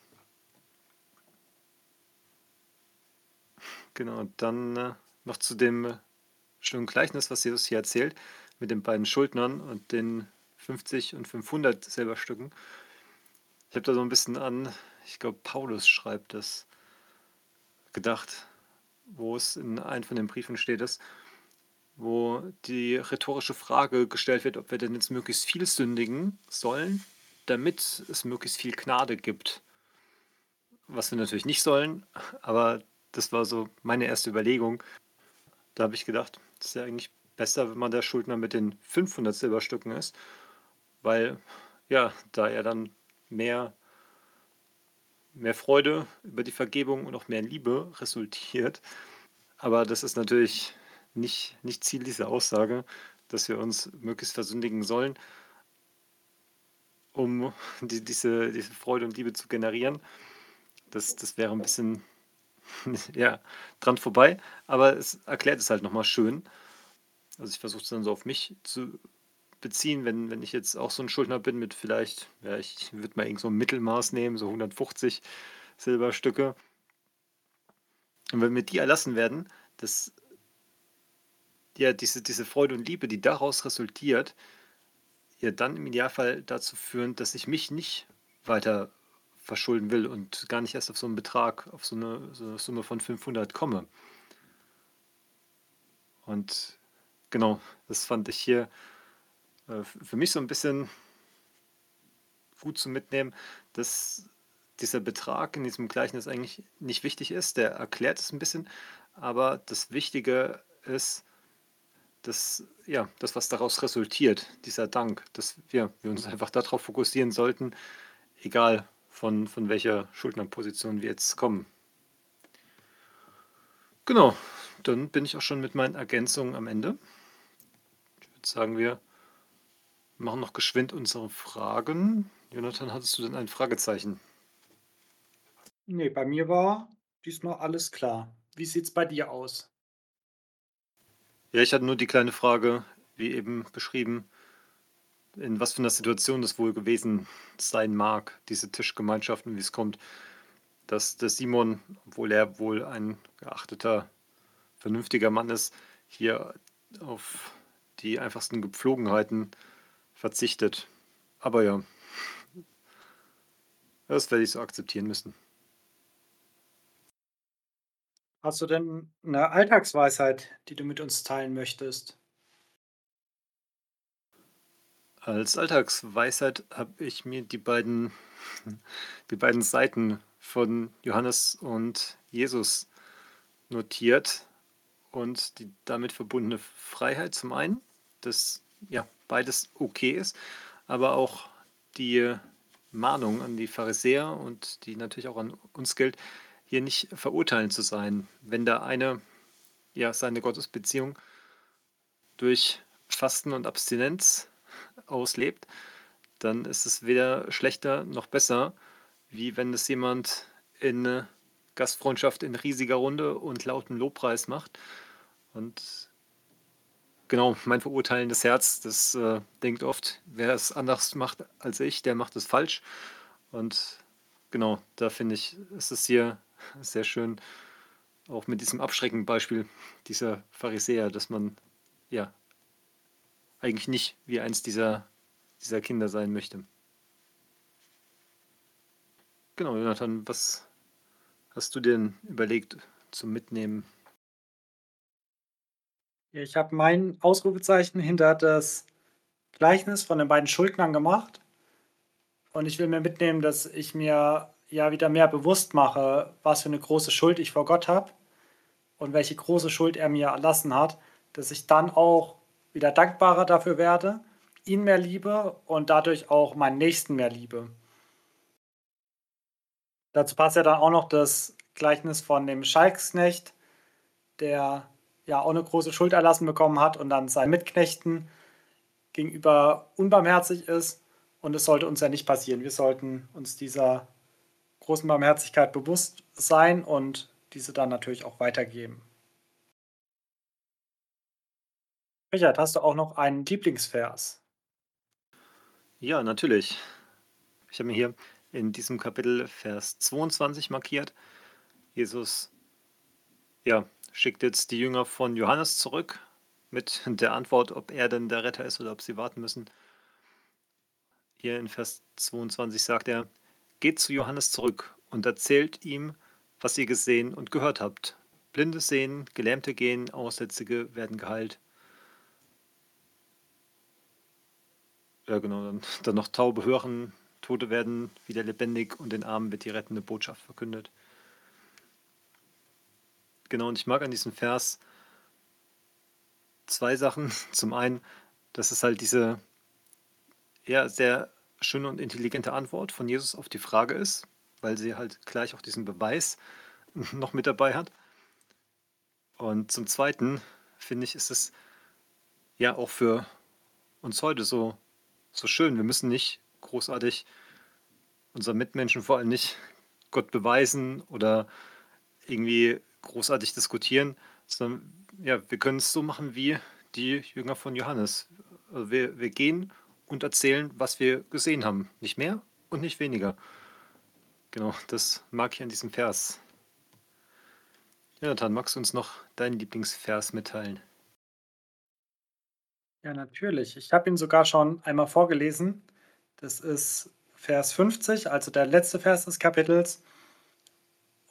Genau, dann äh, noch zu dem äh, schönen Gleichnis, was Jesus hier erzählt, mit den beiden Schuldnern und den 50 und 500 Silberstücken. Ich habe da so ein bisschen an, ich glaube, Paulus schreibt das, gedacht, wo es in einem von den Briefen steht, ist, wo die rhetorische Frage gestellt wird, ob wir denn jetzt möglichst viel sündigen sollen, damit es möglichst viel Gnade gibt. Was wir natürlich nicht sollen, aber das war so meine erste Überlegung. Da habe ich gedacht, es ist ja eigentlich besser, wenn man der Schuldner mit den 500 Silberstücken ist, weil ja, da er dann mehr, mehr Freude über die Vergebung und auch mehr Liebe resultiert. Aber das ist natürlich nicht, nicht Ziel dieser Aussage, dass wir uns möglichst versündigen sollen, um die, diese, diese Freude und Liebe zu generieren. Das, das wäre ein bisschen ja, dran vorbei, aber es erklärt es halt nochmal schön. Also ich versuche es dann so auf mich zu beziehen, wenn, wenn ich jetzt auch so ein Schuldner bin mit vielleicht, ja, ich würde mal irgend so ein Mittelmaß nehmen, so 150 Silberstücke. Und wenn mir die erlassen werden, das ja, diese, diese Freude und Liebe, die daraus resultiert, ja dann im Idealfall dazu führen, dass ich mich nicht weiter verschulden will und gar nicht erst auf so einen Betrag, auf so eine, so eine Summe von 500 komme. Und genau, das fand ich hier für mich so ein bisschen gut zu mitnehmen, dass dieser Betrag in diesem Gleichnis eigentlich nicht wichtig ist. Der erklärt es ein bisschen, aber das Wichtige ist, dass, ja, das, was daraus resultiert, dieser Dank, dass wir, wir uns einfach darauf fokussieren sollten, egal von, von welcher Schuldnerposition wir jetzt kommen. Genau, dann bin ich auch schon mit meinen Ergänzungen am Ende. Ich würde sagen, wir machen noch geschwind unsere Fragen. Jonathan, hattest du denn ein Fragezeichen?
Nee, bei mir war diesmal alles klar. Wie sieht's bei dir aus?
Ja, ich hatte nur die kleine Frage, wie eben beschrieben, in was für einer Situation das wohl gewesen sein mag, diese Tischgemeinschaften, wie es kommt, dass der Simon, obwohl er wohl ein geachteter, vernünftiger Mann ist, hier auf die einfachsten Gepflogenheiten verzichtet. Aber ja, das werde ich so akzeptieren müssen.
Hast du denn eine Alltagsweisheit, die du mit uns teilen möchtest?
Als Alltagsweisheit habe ich mir die beiden, die beiden Seiten von Johannes und Jesus notiert und die damit verbundene Freiheit zum einen, dass ja beides okay ist, aber auch die Mahnung an die Pharisäer und die natürlich auch an uns gilt, hier nicht verurteilen zu sein. Wenn da eine ja seine Gottesbeziehung durch Fasten und Abstinenz auslebt, dann ist es weder schlechter noch besser, wie wenn es jemand in Gastfreundschaft in riesiger Runde und lauten Lobpreis macht. Und genau, mein verurteilendes Herz, das äh, denkt oft, wer es anders macht als ich, der macht es falsch. Und genau, da finde ich, ist es hier sehr schön, auch mit diesem abschreckenden Beispiel dieser Pharisäer, dass man ja eigentlich nicht wie eins dieser, dieser Kinder sein möchte. Genau, Jonathan, was hast du denn überlegt zum Mitnehmen?
Ich habe mein Ausrufezeichen hinter das Gleichnis von den beiden Schuldnern gemacht. Und ich will mir mitnehmen, dass ich mir ja wieder mehr bewusst mache, was für eine große Schuld ich vor Gott habe und welche große Schuld er mir erlassen hat, dass ich dann auch wieder dankbarer dafür werde, ihn mehr liebe und dadurch auch meinen Nächsten mehr liebe. Dazu passt ja dann auch noch das Gleichnis von dem Schalksknecht, der ja auch eine große Schuld erlassen bekommen hat und dann seinen Mitknechten gegenüber unbarmherzig ist. Und es sollte uns ja nicht passieren. Wir sollten uns dieser großen Barmherzigkeit bewusst sein und diese dann natürlich auch weitergeben. Richard, hast du auch noch einen Lieblingsvers?
Ja, natürlich. Ich habe mir hier in diesem Kapitel Vers 22 markiert. Jesus ja, schickt jetzt die Jünger von Johannes zurück mit der Antwort, ob er denn der Retter ist oder ob sie warten müssen. Hier in Vers 22 sagt er, Geht zu Johannes zurück und erzählt ihm, was ihr gesehen und gehört habt. Blinde sehen, Gelähmte gehen, Aussätzige werden geheilt. Ja, genau, dann, dann noch Taube hören, Tote werden wieder lebendig und den Armen wird die rettende Botschaft verkündet. Genau, und ich mag an diesem Vers zwei Sachen. Zum einen, dass es halt diese ja, sehr schöne und intelligente Antwort von Jesus auf die Frage ist, weil sie halt gleich auch diesen Beweis noch mit dabei hat. Und zum Zweiten finde ich, ist es ja auch für uns heute so, so schön. Wir müssen nicht großartig unseren Mitmenschen vor allem nicht Gott beweisen oder irgendwie großartig diskutieren, sondern ja, wir können es so machen wie die Jünger von Johannes. Also wir, wir gehen und erzählen, was wir gesehen haben. Nicht mehr und nicht weniger. Genau, das mag ich an diesem Vers. Jonathan, magst du uns noch deinen Lieblingsvers mitteilen?
Ja, natürlich. Ich habe ihn sogar schon einmal vorgelesen. Das ist Vers 50, also der letzte Vers des Kapitels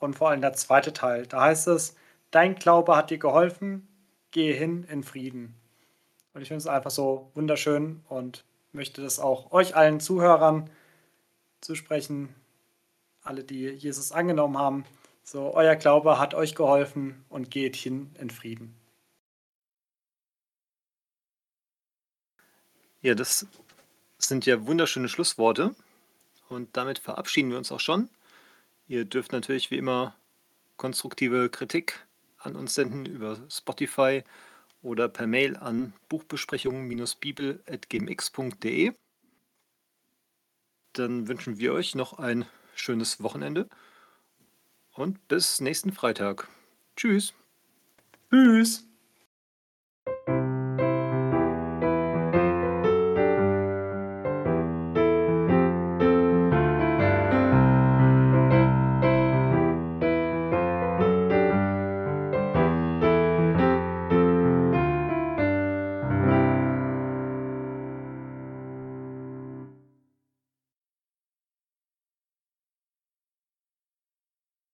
und vor allem der zweite Teil. Da heißt es, dein Glaube hat dir geholfen, gehe hin in Frieden. Und ich finde es einfach so wunderschön und möchte das auch euch allen Zuhörern zusprechen. alle, die Jesus angenommen haben. So, euer Glaube hat euch geholfen und geht hin in Frieden.
Ja, das sind ja wunderschöne Schlussworte. Und damit verabschieden wir uns auch schon. Ihr dürft natürlich wie immer konstruktive Kritik an uns senden über Spotify oder per Mail an buchbesprechungen-bibel.gmx.de. Dann wünschen wir euch noch ein schönes Wochenende und bis nächsten Freitag. Tschüss.
Tschüss.